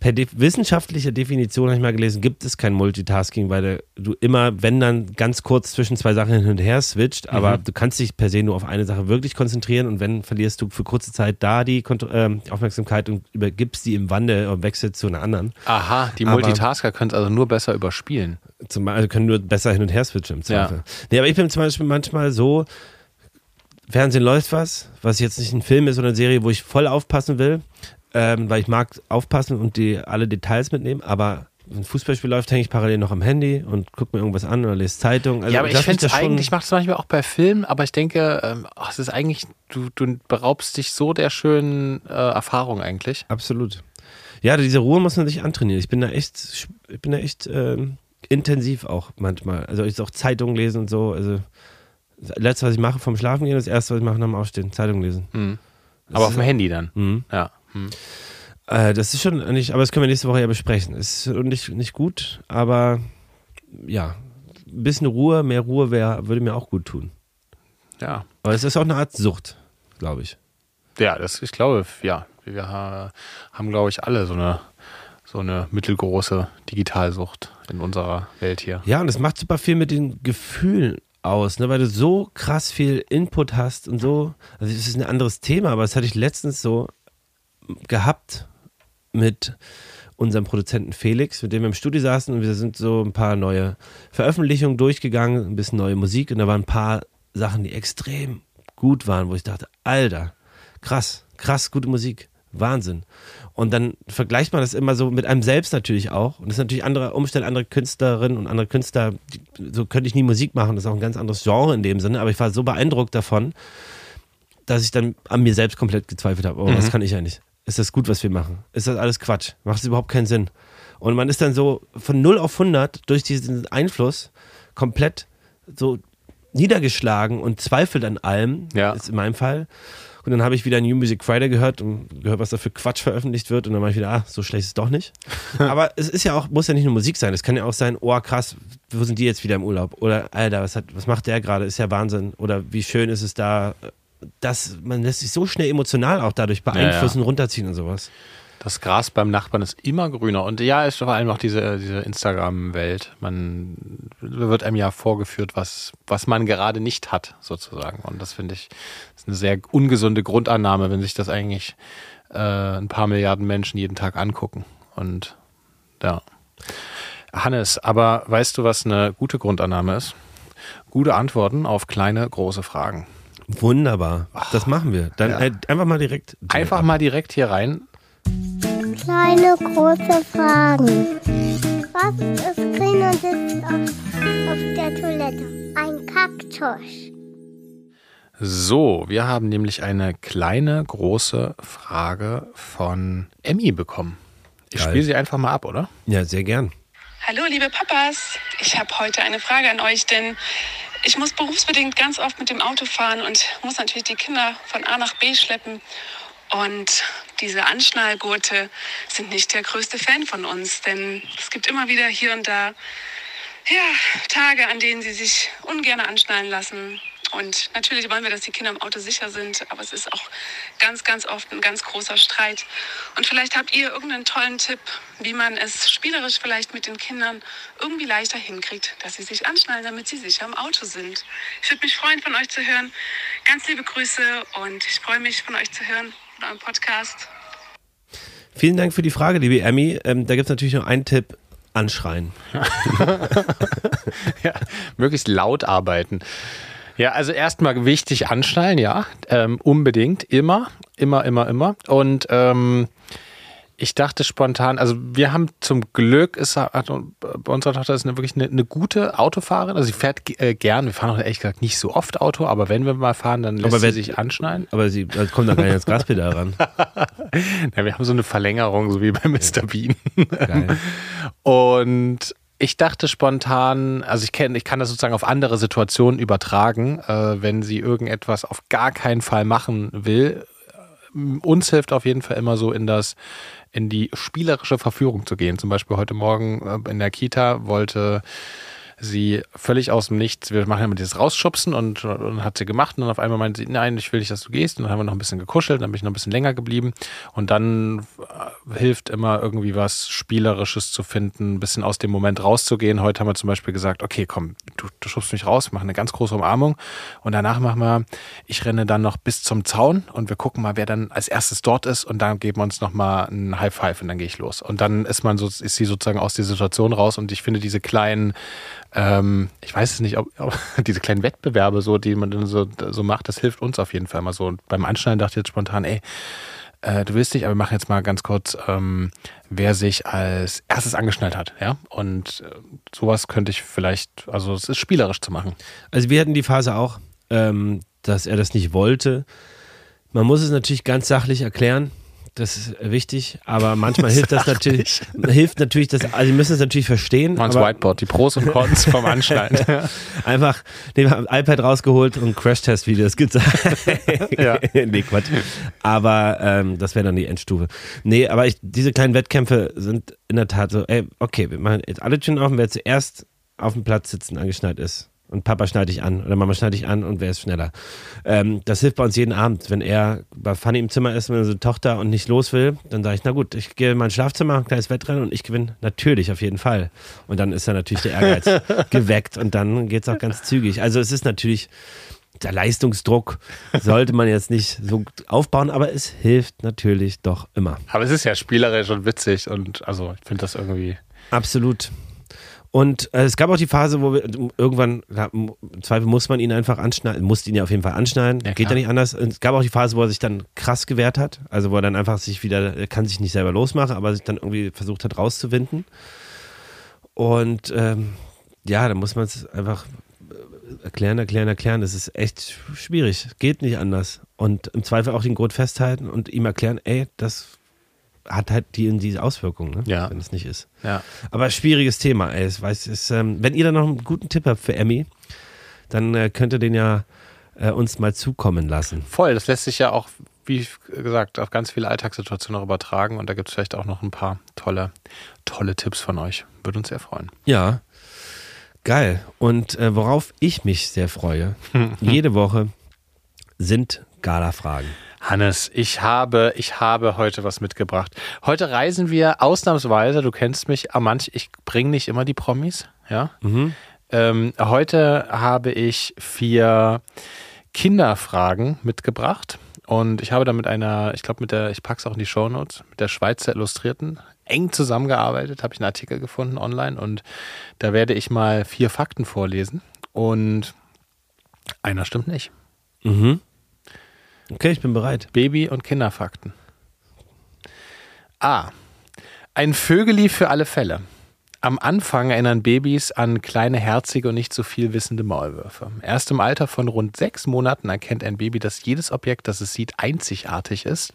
per de wissenschaftlicher Definition habe ich mal gelesen, gibt es kein Multitasking, weil du immer, wenn dann ganz kurz zwischen zwei Sachen hin und her switcht, aber Mhm. du kannst dich per se nur auf eine Sache wirklich konzentrieren und wenn verlierst du für kurze Zeit da die Kont ähm, Aufmerksamkeit und übergibst die im Wandel und wechselst zu einer anderen. Aha, die Aber- Multitasker können es also nur besser überspielen. Zum Beispiel können nur besser hin und her switchen im Ja. Zweifel. Nee, aber ich bin zum Beispiel manchmal so, Fernsehen läuft was, was jetzt nicht ein Film ist oder eine Serie, wo ich voll aufpassen will, ähm, weil ich mag aufpassen und die alle Details mitnehmen, aber wenn ein Fußballspiel läuft, hänge ich parallel noch am Handy und gucke mir irgendwas an oder lese Zeitung. Also ja, aber ich finde es eigentlich, ich mache das manchmal auch bei Filmen, aber ich denke, ähm, ach, es ist eigentlich, du, du beraubst dich so der schönen äh, Erfahrung eigentlich. Absolut. Ja, diese Ruhe muss man sich antrainieren. Ich bin da echt, ich bin da echt ähm, intensiv auch manchmal. Also ich auch Zeitungen lesen und so. Also das Letzte, was ich mache vom Schlafen gehen, das Erste, was ich mache nach dem Aufstehen, Zeitung lesen. Hm. Das Aber auf dem Handy dann. Mhm. Ja. Hm. Äh, das ist schon nicht, aber das können wir nächste Woche ja besprechen. Ist nicht, nicht gut, aber ja, ein bisschen Ruhe, mehr Ruhe wär, würde mir auch gut tun. Ja. Aber es ist auch eine Art Sucht, glaube ich. Ja, das, ich glaube, ja, wir ha- haben, glaube ich, alle so eine, so eine mittelgroße Digitalsucht in unserer Welt hier. Ja, und es macht super viel mit den Gefühlen aus, ne, weil du so krass viel Input hast und so. Also, das ist ein anderes Thema, aber das hatte ich letztens so gehabt mit unserem Produzenten Felix, mit dem wir im Studio saßen und wir sind so ein paar neue Veröffentlichungen durchgegangen, ein bisschen neue Musik und da waren ein paar Sachen, die extrem gut waren, wo ich dachte, Alter, krass, krass, gute Musik, Wahnsinn. Und dann vergleicht man das immer so mit einem selbst natürlich auch. Und das sind natürlich andere Umstände, andere Künstlerinnen und andere Künstler, so könnte ich nie Musik machen, das ist auch ein ganz anderes Genre in dem Sinne, aber ich war so beeindruckt davon, dass ich dann an mir selbst komplett gezweifelt habe. Oh, das kann ich ja nicht. Ist das gut, was wir machen? Ist das alles Quatsch? Macht es überhaupt keinen Sinn? Und man ist dann so von 0 auf 100 durch diesen Einfluss komplett so niedergeschlagen und zweifelt an allem, Ja. ist in meinem Fall. Und dann habe ich wieder New Music Friday gehört und gehört, was da für Quatsch veröffentlicht wird. Und dann war ich wieder, ah, so schlecht ist es doch nicht. Aber es ist ja auch, muss ja nicht nur Musik sein. Es kann ja auch sein, oh krass, wo sind die jetzt wieder im Urlaub? Oder Alter, was, hat, was macht der gerade? Ist ja Wahnsinn. Oder wie schön ist es da, dass man lässt sich so schnell emotional auch dadurch beeinflussen, runterziehen und sowas. Das Gras beim Nachbarn ist immer grüner. Und ja, ist vor allem auch diese, diese Instagram-Welt. Man wird einem ja vorgeführt, was, was man gerade nicht hat, sozusagen. Und das finde ich ist eine sehr ungesunde Grundannahme, wenn sich das eigentlich äh, ein paar Milliarden Menschen jeden Tag angucken. Und ja. Hannes, aber weißt du, was eine gute Grundannahme ist? gute Antworten auf kleine, große Fragen. Wunderbar. Das machen wir. Dann Ja. äh, einfach mal direkt. Einfach mal direkt hier rein. Kleine, große Fragen. Was ist grün und sitzt auf, auf der Toilette? Ein Kaktus. So, wir haben nämlich eine kleine, große Frage von Emmy bekommen. Ich spiele sie einfach mal ab, oder? Ja, sehr gern. Hallo liebe Papas, ich habe heute eine Frage an euch, denn ich muss berufsbedingt ganz oft mit dem Auto fahren und muss natürlich die Kinder von A nach B schleppen. Und diese Anschnallgurte sind nicht der größte Fan von uns, denn es gibt immer wieder hier und da ja, Tage, an denen sie sich ungern anschnallen lassen. Und natürlich wollen wir, dass die Kinder im Auto sicher sind, aber es ist auch ganz, ganz oft ein ganz großer Streit. Und vielleicht habt ihr irgendeinen tollen Tipp, wie man es spielerisch vielleicht mit den Kindern irgendwie leichter hinkriegt, dass sie sich anschnallen, damit sie sicher im Auto sind. Ich würde mich freuen, von euch zu hören. Ganz liebe Grüße und ich freue mich, von euch zu hören in eurem Podcast. Vielen Dank für die Frage, liebe Emmy. Ähm, da gibt es natürlich noch einen Tipp: Anschreien. Ja, möglichst laut arbeiten. Ja, also erstmal wichtig anschnallen, ja, ähm, unbedingt, immer, immer, immer, immer. Und ähm, ich dachte spontan, also wir haben zum Glück, ist, hat, bei unserer Tochter ist eine, wirklich eine, eine gute Autofahrerin, also sie fährt äh, gern, wir fahren auch ehrlich gesagt nicht so oft Auto, aber wenn wir mal fahren, dann lässt Aber sie sich anschnallen. Aber sie da kommt da gar nicht ans Gaspedal ran. Ja, wir haben so eine Verlängerung, so wie bei Mr. Bean. Geil. Und ich dachte spontan, also ich kenne, ich kann das sozusagen auf andere Situationen übertragen, äh, wenn sie irgendetwas auf gar keinen Fall machen will. Uns hilft auf jeden Fall immer so in das, in die spielerische Verführung zu gehen. Zum Beispiel heute Morgen äh, in der Kita wollte sie völlig aus dem Nichts, wir machen immer dieses Rausschubsen und, und hat sie gemacht und dann auf einmal meinte sie, nein, ich will nicht, dass du gehst. Und dann haben wir noch ein bisschen gekuschelt, dann bin ich noch ein bisschen länger geblieben. Und dann äh, hilft immer irgendwie was Spielerisches zu finden, ein bisschen aus dem Moment rauszugehen. Heute haben wir zum Beispiel gesagt, okay, komm, du, du schubst mich raus, wir machen eine ganz große Umarmung. Und danach machen wir, ich renne dann noch bis zum Zaun und wir gucken mal, wer dann als erstes dort ist. Und dann geben wir uns nochmal ein High Five und dann gehe ich los. Und dann ist man so, ist sie sozusagen aus der Situation raus. Und ich finde diese kleinen ähm, ich weiß es nicht, ob, ob diese kleinen Wettbewerbe, so, die man dann so, so macht, das hilft uns auf jeden Fall mal so. Und beim Anschneiden dachte ich jetzt spontan, ey, äh, du willst nicht, aber wir machen jetzt mal ganz kurz, ähm, wer sich als erstes angeschnallt hat, ja. Und äh, sowas könnte ich vielleicht, also es ist spielerisch zu machen. Also wir hatten die Phase auch, ähm, dass er das nicht wollte. Man muss es natürlich ganz sachlich erklären. Das ist wichtig, aber manchmal hilft das natürlich, hilft natürlich, das, also Sie müssen es natürlich verstehen. Mal ins aber Whiteboard, die Pros und Cons vom Anschneiden. Einfach den iPad rausgeholt und Crash-Test-Videos gezeigt. Ja. nee, Quatsch. Aber ähm, das wäre dann die Endstufe. Nee, aber ich, diese kleinen Wettkämpfe sind in der Tat so, ey, okay, wir machen jetzt alle Türen offen, wer zuerst auf dem Platz sitzen angeschnallt ist. Und Papa schneide ich an oder Mama schneide ich an und wer ist schneller. Ähm, das hilft bei uns jeden Abend. Wenn er bei Fanny im Zimmer ist mit unserer Tochter und nicht los will, dann sage ich, na gut, ich gehe in mein Schlafzimmer, ein kleines Wettrennen und ich gewinne natürlich auf jeden Fall. Und dann ist dann natürlich der Ehrgeiz geweckt und dann geht es auch ganz zügig. Also es ist natürlich, der Leistungsdruck sollte man jetzt nicht so aufbauen, aber es hilft natürlich doch immer. Aber es ist ja spielerisch und witzig und also ich finde das irgendwie. Absolut. Und äh, es gab auch die Phase, wo wir irgendwann, ja, im Zweifel muss man ihn einfach anschneiden, musste ihn ja auf jeden Fall anschneiden, Ja, geht ja nicht anders. Und es gab auch die Phase, wo er sich dann krass gewehrt hat, also wo er dann einfach sich wieder, er kann sich nicht selber losmachen, aber sich dann irgendwie versucht hat rauszuwinden. Und ähm, ja, da muss man es einfach äh, erklären, erklären, erklären. Das ist echt schwierig, geht nicht anders. Und im Zweifel auch den Grund festhalten und ihm erklären, ey, das hat halt die diese Auswirkungen, ne? Ja. wenn es nicht ist. Ja. Aber schwieriges Thema, ey. Ich weiß, es, ähm, wenn ihr da noch einen guten Tipp habt für Emmy, dann äh, könnt ihr den ja äh, uns mal zukommen lassen. Voll, das lässt sich ja auch, wie gesagt, auf ganz viele Alltagssituationen auch übertragen und da gibt es vielleicht auch noch ein paar tolle, tolle Tipps von euch. Würde uns sehr freuen. Ja, geil. Und äh, worauf ich mich sehr freue, jede Woche sind Gala-Fragen. Hannes, ich habe, ich habe heute was mitgebracht. Heute reisen wir ausnahmsweise, du kennst mich, aber manch, ich bringe nicht immer die Promis, ja. Ähm, heute habe ich vier Kinderfragen mitgebracht und ich habe da mit einer, ich glaube mit der, ich pack's auch in die Shownotes, mit der Schweizer Illustrierten eng zusammengearbeitet, habe ich einen Artikel gefunden online und da werde ich mal vier Fakten vorlesen und einer stimmt nicht. Mhm. Okay, ich bin bereit. Baby- und Kinderfakten. A. Ein Vögeli für alle Fälle. Am Anfang erinnern Babys an kleine, herzige und nicht so viel wissende Maulwürfe. Erst im Alter von rund sechs Monaten erkennt ein Baby, dass jedes Objekt, das es sieht, einzigartig ist.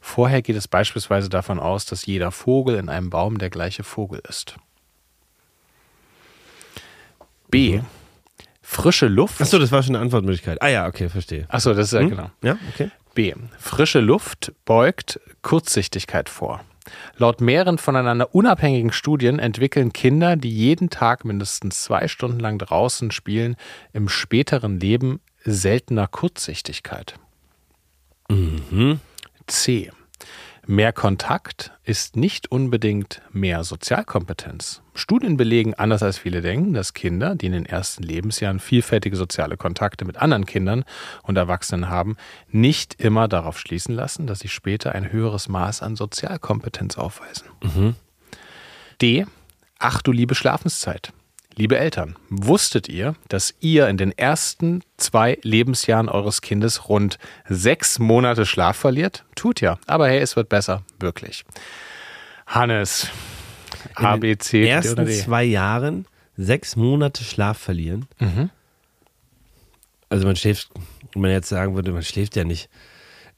Vorher geht es beispielsweise davon aus, dass jeder Vogel in einem Baum der gleiche Vogel ist. B. Frische Luft. Achso, das war schon eine Antwortmöglichkeit. Ah ja, okay, verstehe. Achso, das ist ja Hm? genau. Ja, okay. B. Frische Luft beugt Kurzsichtigkeit vor. Laut mehreren voneinander unabhängigen Studien entwickeln Kinder, die jeden Tag mindestens zwei Stunden lang draußen spielen, im späteren Leben seltener Kurzsichtigkeit. C. Mehr Kontakt ist nicht unbedingt mehr Sozialkompetenz. Studien belegen, anders als viele denken, dass Kinder, die in den ersten Lebensjahren vielfältige soziale Kontakte mit anderen Kindern und Erwachsenen haben, nicht immer darauf schließen lassen, dass sie später ein höheres Maß an Sozialkompetenz aufweisen. D. Ach du liebe Schlafenszeit. Liebe Eltern, wusstet ihr, dass ihr in den ersten zwei Lebensjahren eures Kindes rund sechs Monate Schlaf verliert? Tut ja, aber hey, es wird besser, wirklich. Hannes, A, B, C, In den ersten zwei Jahren sechs Monate Schlaf verlieren. Mhm. Also man schläft, wenn man jetzt sagen würde, man schläft ja nicht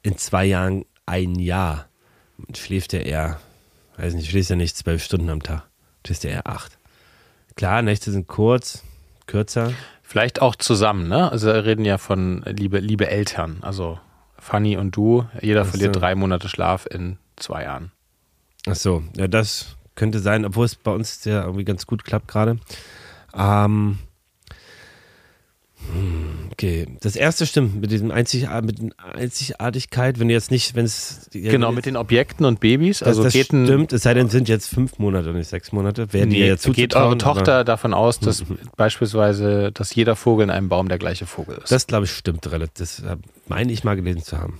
in zwei Jahren ein Jahr. Man schläft ja eher, weiß nicht, schläft ja nicht zwölf Stunden am Tag. Schläft ja eher acht. Klar, Nächte sind kurz, kürzer. Vielleicht auch zusammen, ne? Also wir reden ja von liebe, liebe Eltern. Also Fanny und du, jeder Ach verliert drei Monate Schlaf in zwei Jahren. Ach so, ja, das könnte sein, obwohl es bei uns ja irgendwie ganz gut klappt gerade. Ähm, hm, okay, das erste stimmt mit diesem Einzig, mit Einzigartigkeit, wenn jetzt nicht, wenn es genau, mit den Objekten und Babys. das, Also das geht stimmt, es sei denn, es sind jetzt fünf Monate und nicht sechs Monate. Werden die Nee, ja geht eure Tochter aber davon aus, dass beispielsweise, dass jeder Vogel in einem Baum der gleiche Vogel ist. Das glaube ich stimmt relativ. Das meine ich mal gelesen zu haben.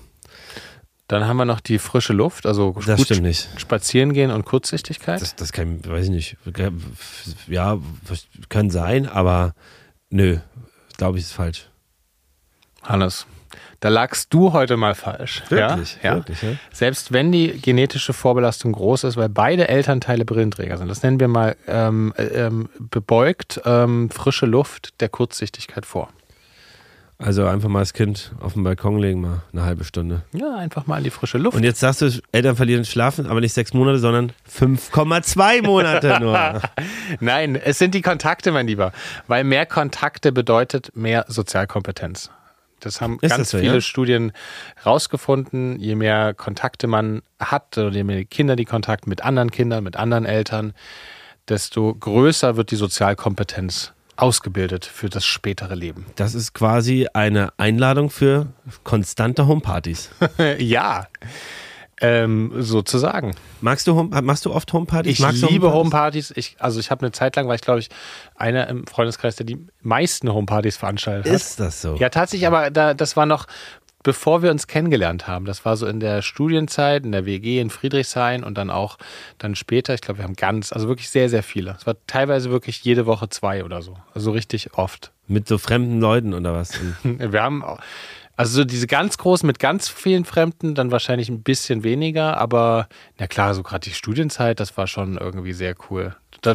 Dann haben wir noch die frische Luft, also Das gut stimmt nicht. spazieren gehen und Kurzsichtigkeit. Das, das kann, weiß ich nicht. Ja, kann sein, aber nö, glaube ich, ist falsch. Hannes, da lagst du heute mal falsch. Wirklich? Ja? Wirklich, ja? Selbst wenn die genetische Vorbelastung groß ist, weil beide Elternteile Brillenträger sind, das nennen wir mal ähm, äh, ähm, bebeugt ähm, frische Luft der Kurzsichtigkeit vor. Also einfach mal das Kind auf den Balkon legen, mal eine halbe Stunde. Ja, einfach mal in die frische Luft. Und jetzt sagst du, Eltern verlieren Schlafen, aber nicht sechs Monate, sondern 5,2 Monate nur. Nein, es sind die Kontakte, mein Lieber. Weil mehr Kontakte bedeutet mehr Sozialkompetenz. Das haben Ist ganz das so, viele ja? Studien rausgefunden. Je mehr Kontakte man hat, oder je mehr Kinder die Kontakt mit anderen Kindern, mit anderen Eltern, desto größer wird die Sozialkompetenz ausgebildet für das spätere Leben. Das ist quasi eine Einladung für konstante Homepartys. ja, ähm, sozusagen. Magst du Home, machst du oft Homepartys? Ich Magst liebe Homepartys? Homepartys. Ich, also ich habe eine Zeit lang, war ich glaube ich einer im Freundeskreis, der die meisten Homepartys veranstaltet hat. Ist das so? Ja, tatsächlich, aber da, das war noch, bevor wir uns kennengelernt haben. Das war so in der Studienzeit, in der WG in Friedrichshain und dann auch dann später. Ich glaube, wir haben ganz, also wirklich sehr, sehr viele. Es war teilweise wirklich jede Woche zwei oder so. Also richtig oft. Mit so fremden Leuten oder was? Wir haben auch, also so diese ganz großen mit ganz vielen Fremden, dann wahrscheinlich ein bisschen weniger, aber na klar, so gerade die Studienzeit, das war schon irgendwie sehr cool. Da.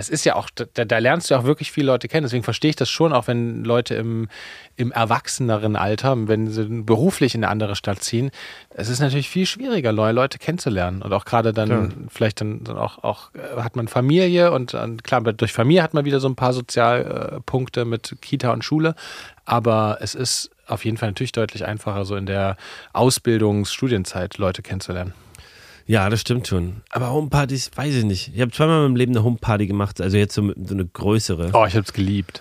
Das ist ja auch, da, da lernst du ja auch wirklich viele Leute kennen. Deswegen verstehe ich das schon, auch wenn Leute im, im erwachseneren Alter, wenn sie beruflich in eine andere Stadt ziehen, es ist natürlich viel schwieriger, neue Leute kennenzulernen. Und auch gerade dann, Klar. vielleicht dann, dann auch, auch äh, hat man Familie und äh, klar, durch Familie hat man wieder so ein paar Sozialpunkte mit Kita und Schule. Aber es ist auf jeden Fall natürlich deutlich einfacher, so in der Ausbildungs-, Studienzeit Leute kennenzulernen. Ja, das stimmt schon. Aber Homepartys, weiß ich nicht. Ich habe zweimal in meinem Leben eine Homeparty gemacht, also jetzt so, so eine größere. Oh, ich habe es geliebt.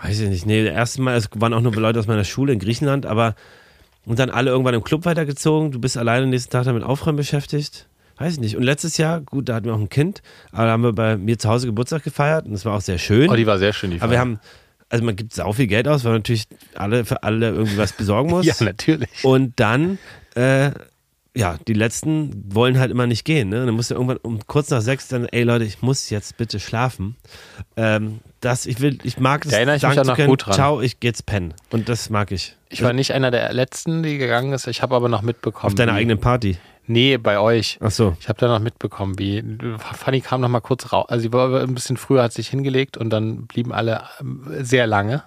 Weiß ich nicht. Nee, das erste Mal, es waren auch nur Leute aus meiner Schule in Griechenland, aber und dann alle irgendwann im Club weitergezogen. Du bist alleine den nächsten Tag damit Aufräumen beschäftigt. Weiß ich nicht. Und letztes Jahr, gut, da hatten wir auch ein Kind, aber da haben wir bei mir zu Hause Geburtstag gefeiert und das war auch sehr schön. Oh, die war sehr schön, die aber wir Feier. haben, also man gibt sau viel Geld aus, weil man natürlich alle für alle irgendwie was besorgen muss. Ja, natürlich. Und dann, äh, ja, die letzten wollen halt immer nicht gehen. Ne? Dann musst du irgendwann um kurz nach sechs dann, ey Leute, ich muss jetzt bitte schlafen. Ähm, das, ich will, ich mag es Da erinnere ich mich noch gut dran. ciao, ich geh jetzt pennen. Und das mag ich. Ich war nicht einer der letzten, die gegangen ist. Ich habe aber noch mitbekommen. Auf deiner wie, eigenen Party. Nee, bei euch. Ach so. Ich habe da noch mitbekommen, wie Fanny kam noch mal kurz raus. Also sie war ein bisschen früher, hat sich hingelegt und dann blieben alle ähm, sehr lange.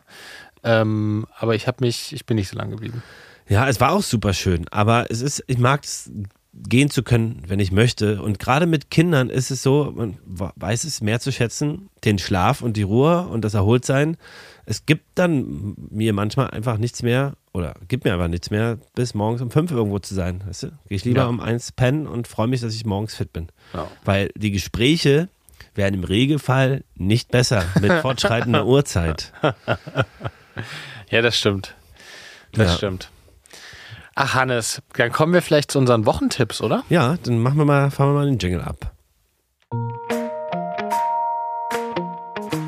Ähm, aber ich habe mich, ich bin nicht so lange geblieben. Ja, es war auch super schön, aber es ist, ich mag es gehen zu können, wenn ich möchte. Und gerade mit Kindern ist es so, man weiß es mehr zu schätzen, den Schlaf und die Ruhe und das Erholtsein. Es gibt dann mir manchmal einfach nichts mehr oder gibt mir einfach nichts mehr, bis morgens um fünf irgendwo zu sein. Weißt du? Gehe ich lieber Ja. um eins pennen und freue mich, dass ich morgens fit bin. Ja. Weil die Gespräche werden im Regelfall nicht besser mit fortschreitender Uhrzeit. Ja, das stimmt. Das Ja. stimmt. Ach, Hannes, dann kommen wir vielleicht zu unseren Wochentipps, oder? Ja, dann machen wir mal, fahren wir mal den Jingle ab.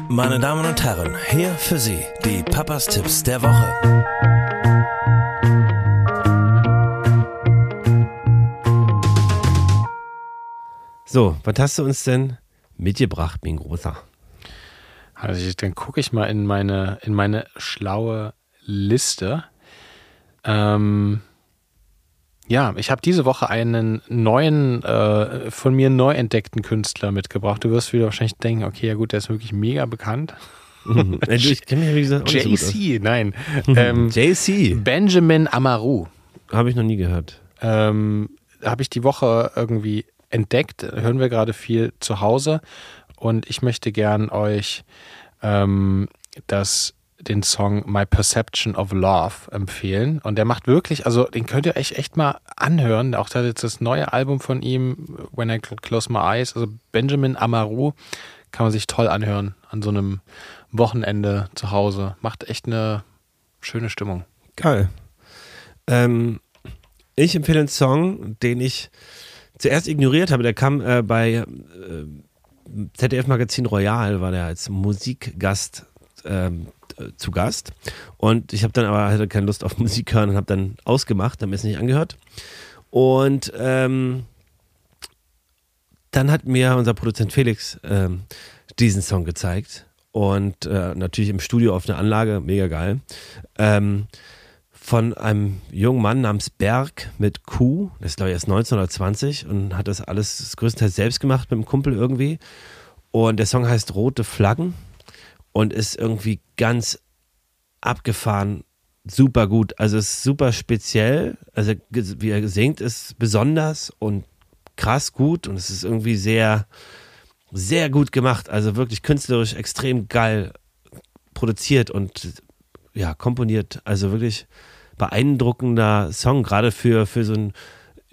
Meine Damen und Herren, hier für Sie die Papas Tipps der Woche. So, was hast du uns denn mitgebracht, mein Großer? Also ich, dann gucke ich mal in meine, in meine schlaue Liste. Ähm, ja, ich habe diese Woche einen neuen, äh, von mir neu entdeckten Künstler mitgebracht. Du wirst wieder wahrscheinlich denken, okay, ja gut, der ist wirklich mega bekannt. Mhm. Du, ich kenne mich, wie gesagt, auch nicht so gut aus. JC, nein. ähm, JC. Benjamin Amaru. Habe ich noch nie gehört. ähm, habe ich die Woche irgendwie entdeckt. Hören wir gerade viel zu Hause und ich möchte gern euch ähm, das, den Song My Perception of Love empfehlen. Und der macht wirklich, also den könnt ihr euch echt mal anhören. Auch da jetzt das neue Album von ihm, When I Close My Eyes, also Benjamin Amaru, kann man sich toll anhören an so einem Wochenende zu Hause. Macht echt eine schöne Stimmung. Geil. Ähm, ich empfehle einen Song, den ich zuerst ignoriert habe. Der kam äh, bei äh, ZDF Magazin Royal, war der als Musikgast ähm, äh, zu Gast. Und ich habe dann aber hatte keine Lust auf Musik hören und habe dann ausgemacht, habe mir es nicht angehört. Und ähm, dann hat mir unser Produzent Felix ähm, diesen Song gezeigt. Und äh, natürlich im Studio auf einer Anlage, mega geil. Ähm, von einem jungen Mann namens Berg mit Q, das ist glaube ich erst 19 oder 20 und hat das alles größtenteils selbst gemacht mit einem Kumpel irgendwie. Und der Song heißt Rote Flaggen und ist irgendwie ganz abgefahren, super gut. Also es ist super speziell. Also wie er singt, ist besonders und krass gut und es ist irgendwie sehr, sehr gut gemacht. Also wirklich künstlerisch extrem geil produziert und ja, komponiert. Also wirklich beeindruckender Song, gerade für, für so einen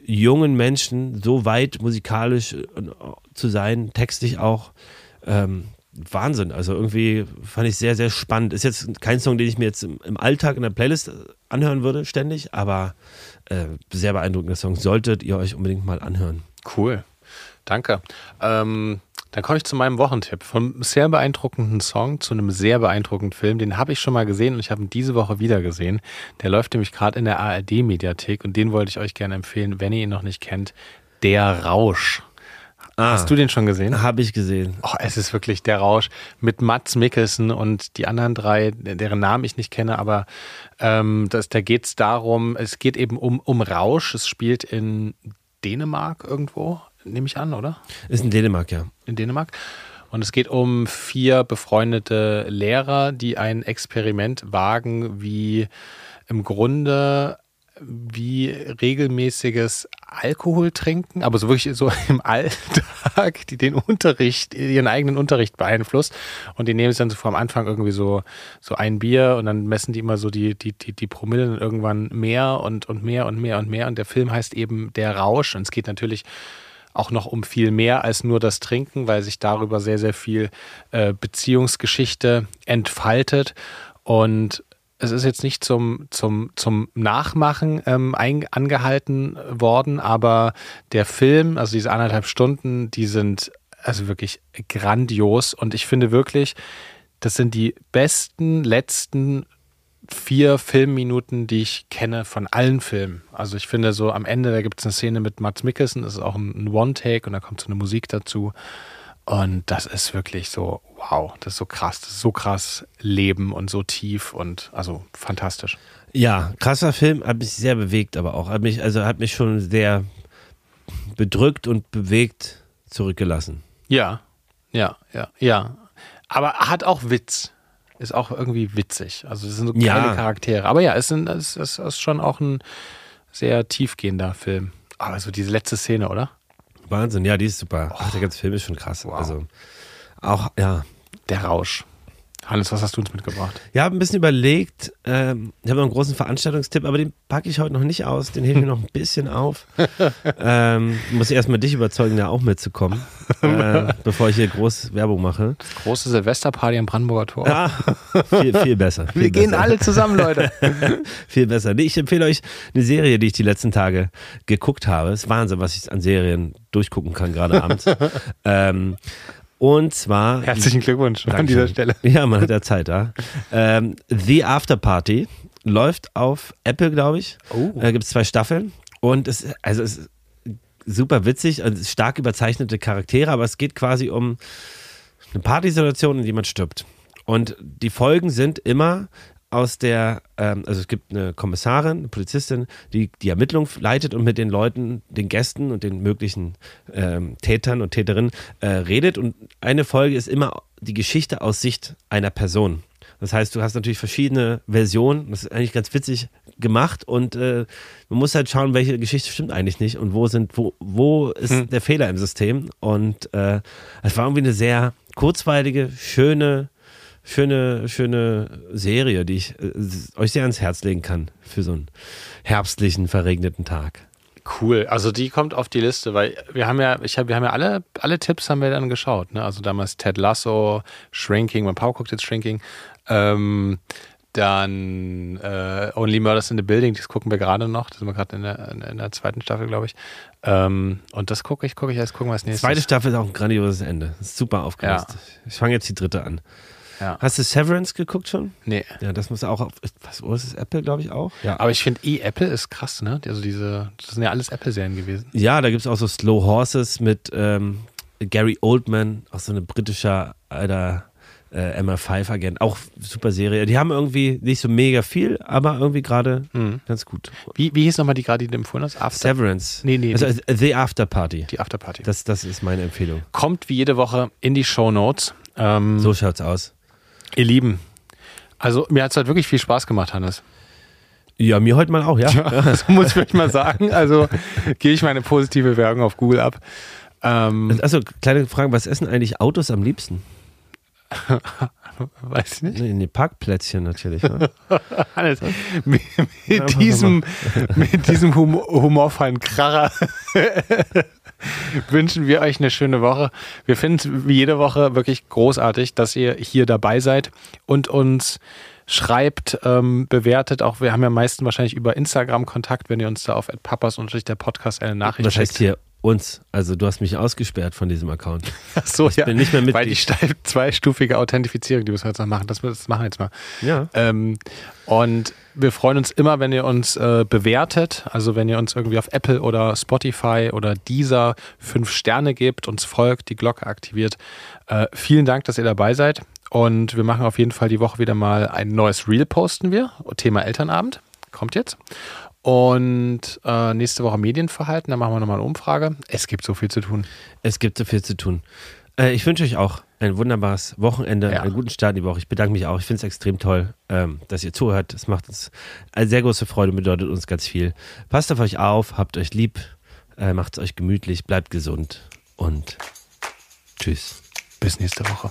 jungen Menschen so weit musikalisch äh, zu sein, textlich auch. Ähm, Wahnsinn. Also irgendwie fand ich sehr, sehr spannend. Ist jetzt kein Song, den ich mir jetzt im, Alltag in der Playlist anhören würde, ständig, aber äh, sehr beeindruckender Song. Solltet ihr euch unbedingt mal anhören. Cool. Danke. Ähm, dann komme ich zu meinem Wochentipp. Vom sehr beeindruckenden Song zu einem sehr beeindruckenden Film. Den habe ich schon mal gesehen und ich habe ihn diese Woche wieder gesehen. Der läuft nämlich gerade in der ARD-Mediathek und den wollte ich euch gerne empfehlen, wenn ihr ihn noch nicht kennt. Der Rausch. Ah, Hast du den schon gesehen? Habe ich gesehen. Oh, es ist wirklich der Rausch mit Mats Mikkelsen und die anderen drei, deren Namen ich nicht kenne, aber ähm, das, da geht es darum, es geht eben um, um Rausch. Es spielt in Dänemark irgendwo, nehme ich an, oder? Ist in Dänemark, ja. in Dänemark. Und es geht um vier befreundete Lehrer, die ein Experiment wagen, wie im Grunde wie regelmäßiges Alkohol trinken, aber so wirklich so im Alltag, die den Unterricht, ihren eigenen Unterricht beeinflusst. Und die nehmen es dann so vom Anfang irgendwie so, so ein Bier und dann messen die immer so die, die, die, die Promille und irgendwann mehr und, und mehr und mehr und mehr. Und der Film heißt eben Der Rausch. Und es geht natürlich auch noch um viel mehr als nur das Trinken, weil sich darüber sehr, sehr viel äh, Beziehungsgeschichte entfaltet. Und es ist jetzt nicht zum, zum, zum Nachmachen ähm, ein, angehalten worden, aber der Film, also diese anderthalb Stunden, die sind also wirklich grandios. Und ich finde wirklich, das sind die besten letzten vier Filmminuten, die ich kenne von allen Filmen. Also ich finde so am Ende, da gibt es eine Szene mit Mats Mikkelsen, das ist auch ein, ein One-Take und da kommt so eine Musik dazu. Und das ist wirklich so, wow, das ist so krass, das ist so krass Leben und so tief und also fantastisch. Ja, krasser Film, hat mich sehr bewegt, aber auch. Hat mich, also hat mich schon sehr bedrückt und bewegt zurückgelassen. Ja, ja, ja, ja. Aber hat auch Witz. Ist auch irgendwie witzig. Also es sind so Ja. kleine Charaktere. Aber ja, es, sind, es, es ist schon auch ein sehr tiefgehender Film. Aber so diese letzte Szene, oder? Wahnsinn, ja, die ist super. Ach, der ganze Film ist schon krass. Wow. Also auch, ja. Der Rausch. Hannes, was hast du uns mitgebracht? Ich habe ein bisschen überlegt, ähm, ich habe noch einen großen Veranstaltungstipp, aber den packe ich heute noch nicht aus, den hebe ich mir noch ein bisschen auf. ähm, muss erstmal dich überzeugen, da auch mitzukommen, äh, bevor ich hier groß Werbung mache. Große Silvesterparty am Brandenburger Tor. Ah, viel, viel besser. Viel Wir gehen besser. alle zusammen, Leute. Viel besser. Nee, ich empfehle euch eine Serie, die ich die letzten Tage geguckt habe. Es ist Wahnsinn, was ich an Serien durchgucken kann, gerade abends. ähm, und zwar. Herzlichen Glückwunsch an dieser Stelle. Ja, man hat ja Zeit da. Ähm, The After Party läuft auf Apple, glaube ich. Oh. Da gibt es zwei Staffeln. Und es, also es ist super witzig, also stark überzeichnete Charaktere, aber es geht quasi um eine Partysituation, in die man stirbt. Und die Folgen sind immer aus der, ähm, also es gibt eine Kommissarin, eine Polizistin, die die Ermittlung leitet und mit den Leuten, den Gästen und den möglichen ähm, Tätern und Täterinnen äh, redet. Und eine Folge ist immer die Geschichte aus Sicht einer Person. Das heißt, du hast natürlich verschiedene Versionen. Das ist eigentlich ganz witzig gemacht und äh, man muss halt schauen, welche Geschichte stimmt eigentlich nicht und wo sind, wo, wo ist der Fehler im System. Und äh, es war irgendwie eine sehr kurzweilige, schöne, schöne, schöne Serie, die ich äh, euch sehr ans Herz legen kann für so einen herbstlichen, verregneten Tag. Cool. Also die kommt auf die Liste, weil wir haben ja, ich hab, wir haben ja alle, alle Tipps haben wir dann geschaut. Ne? Also damals Ted Lasso, Shrinking, mein Papa guckt jetzt Shrinking. Ähm, dann äh, Only Murders in the Building, das gucken wir gerade noch. Das sind wir gerade in der, in der zweiten Staffel, glaube ich. Ähm, und das gucke ich, gucke ich jetzt, gucken wir als nächstes. Zweite Staffel ist auch ein grandioses Ende. Ist super aufgelöst. Ja. Ich fange jetzt die dritte an. Ja. Hast du Severance geguckt schon? Nee. Ja, das muss auch auf. Was wo ist es? Apple, glaube ich, auch? Ja. Aber ich finde eh, Apple ist krass, ne? Also diese, das sind ja alles Apple-Serien gewesen. Ja, da gibt es auch so Slow Horses mit ähm, Gary Oldman, auch so ein britischer alter äh, MI5-Agent. Auch super Serie. Die haben irgendwie nicht so mega viel, aber irgendwie gerade Mhm. ganz gut. Wie, wie hieß nochmal die gerade, die du empfohlen hast? After, Severance. Nee, nee, Also äh, The After Party. die Afterparty. Das, das ist meine Empfehlung. Kommt wie jede Woche in die Show Notes. Ähm, So schaut's aus. Ihr Lieben, also mir hat es halt wirklich viel Spaß gemacht, Hannes. Ja, mir heute mal auch, ja. Das muss ich wirklich mal sagen. Also gehe ich meine positive Werbung auf Google ab. Ähm, Also, kleine Frage, was essen eigentlich Autos am liebsten? weiß ich nicht. Nee, nee, Parkplätzchen natürlich. Ne? Hannes, mit, mit diesem, mit diesem hum humorvollen Kracher wünschen wir euch eine schöne Woche. Wir finden es wie jede Woche wirklich großartig, dass ihr hier dabei seid und uns schreibt, ähm, bewertet. Auch wir haben ja meistens wahrscheinlich über Instagram Kontakt, wenn ihr uns da auf papas und der Podcast eine Nachricht heißt schickt. hier uns? Also, du hast mich ausgesperrt von diesem Account. Ach so, ja. bin nicht mehr Mitglied. Weil die steif- zweistufige Authentifizierung, die müssen wir jetzt noch machen. Das, das machen wir jetzt mal. Ja. Ähm, und wir freuen uns immer, wenn ihr uns äh, bewertet. Also wenn ihr uns irgendwie auf Apple oder Spotify oder dieser fünf Sterne gebt, uns folgt, die Glocke aktiviert. Äh, vielen Dank, dass ihr dabei seid. Und wir machen auf jeden Fall die Woche wieder mal ein neues Reel posten wir. Thema Elternabend. Kommt jetzt. Und äh, nächste Woche Medienverhalten, da machen wir nochmal eine Umfrage. Es gibt so viel zu tun. Es gibt so viel zu tun. Äh, ich wünsche euch auch ein wunderbares Wochenende, Ja. einen guten Start in die Woche. Ich bedanke mich auch. Ich finde es extrem toll, ähm, dass ihr zuhört. Es macht uns eine sehr große Freude und bedeutet uns ganz viel. Passt auf euch auf, habt euch lieb, äh, macht es euch gemütlich, bleibt gesund und tschüss. Bis nächste Woche.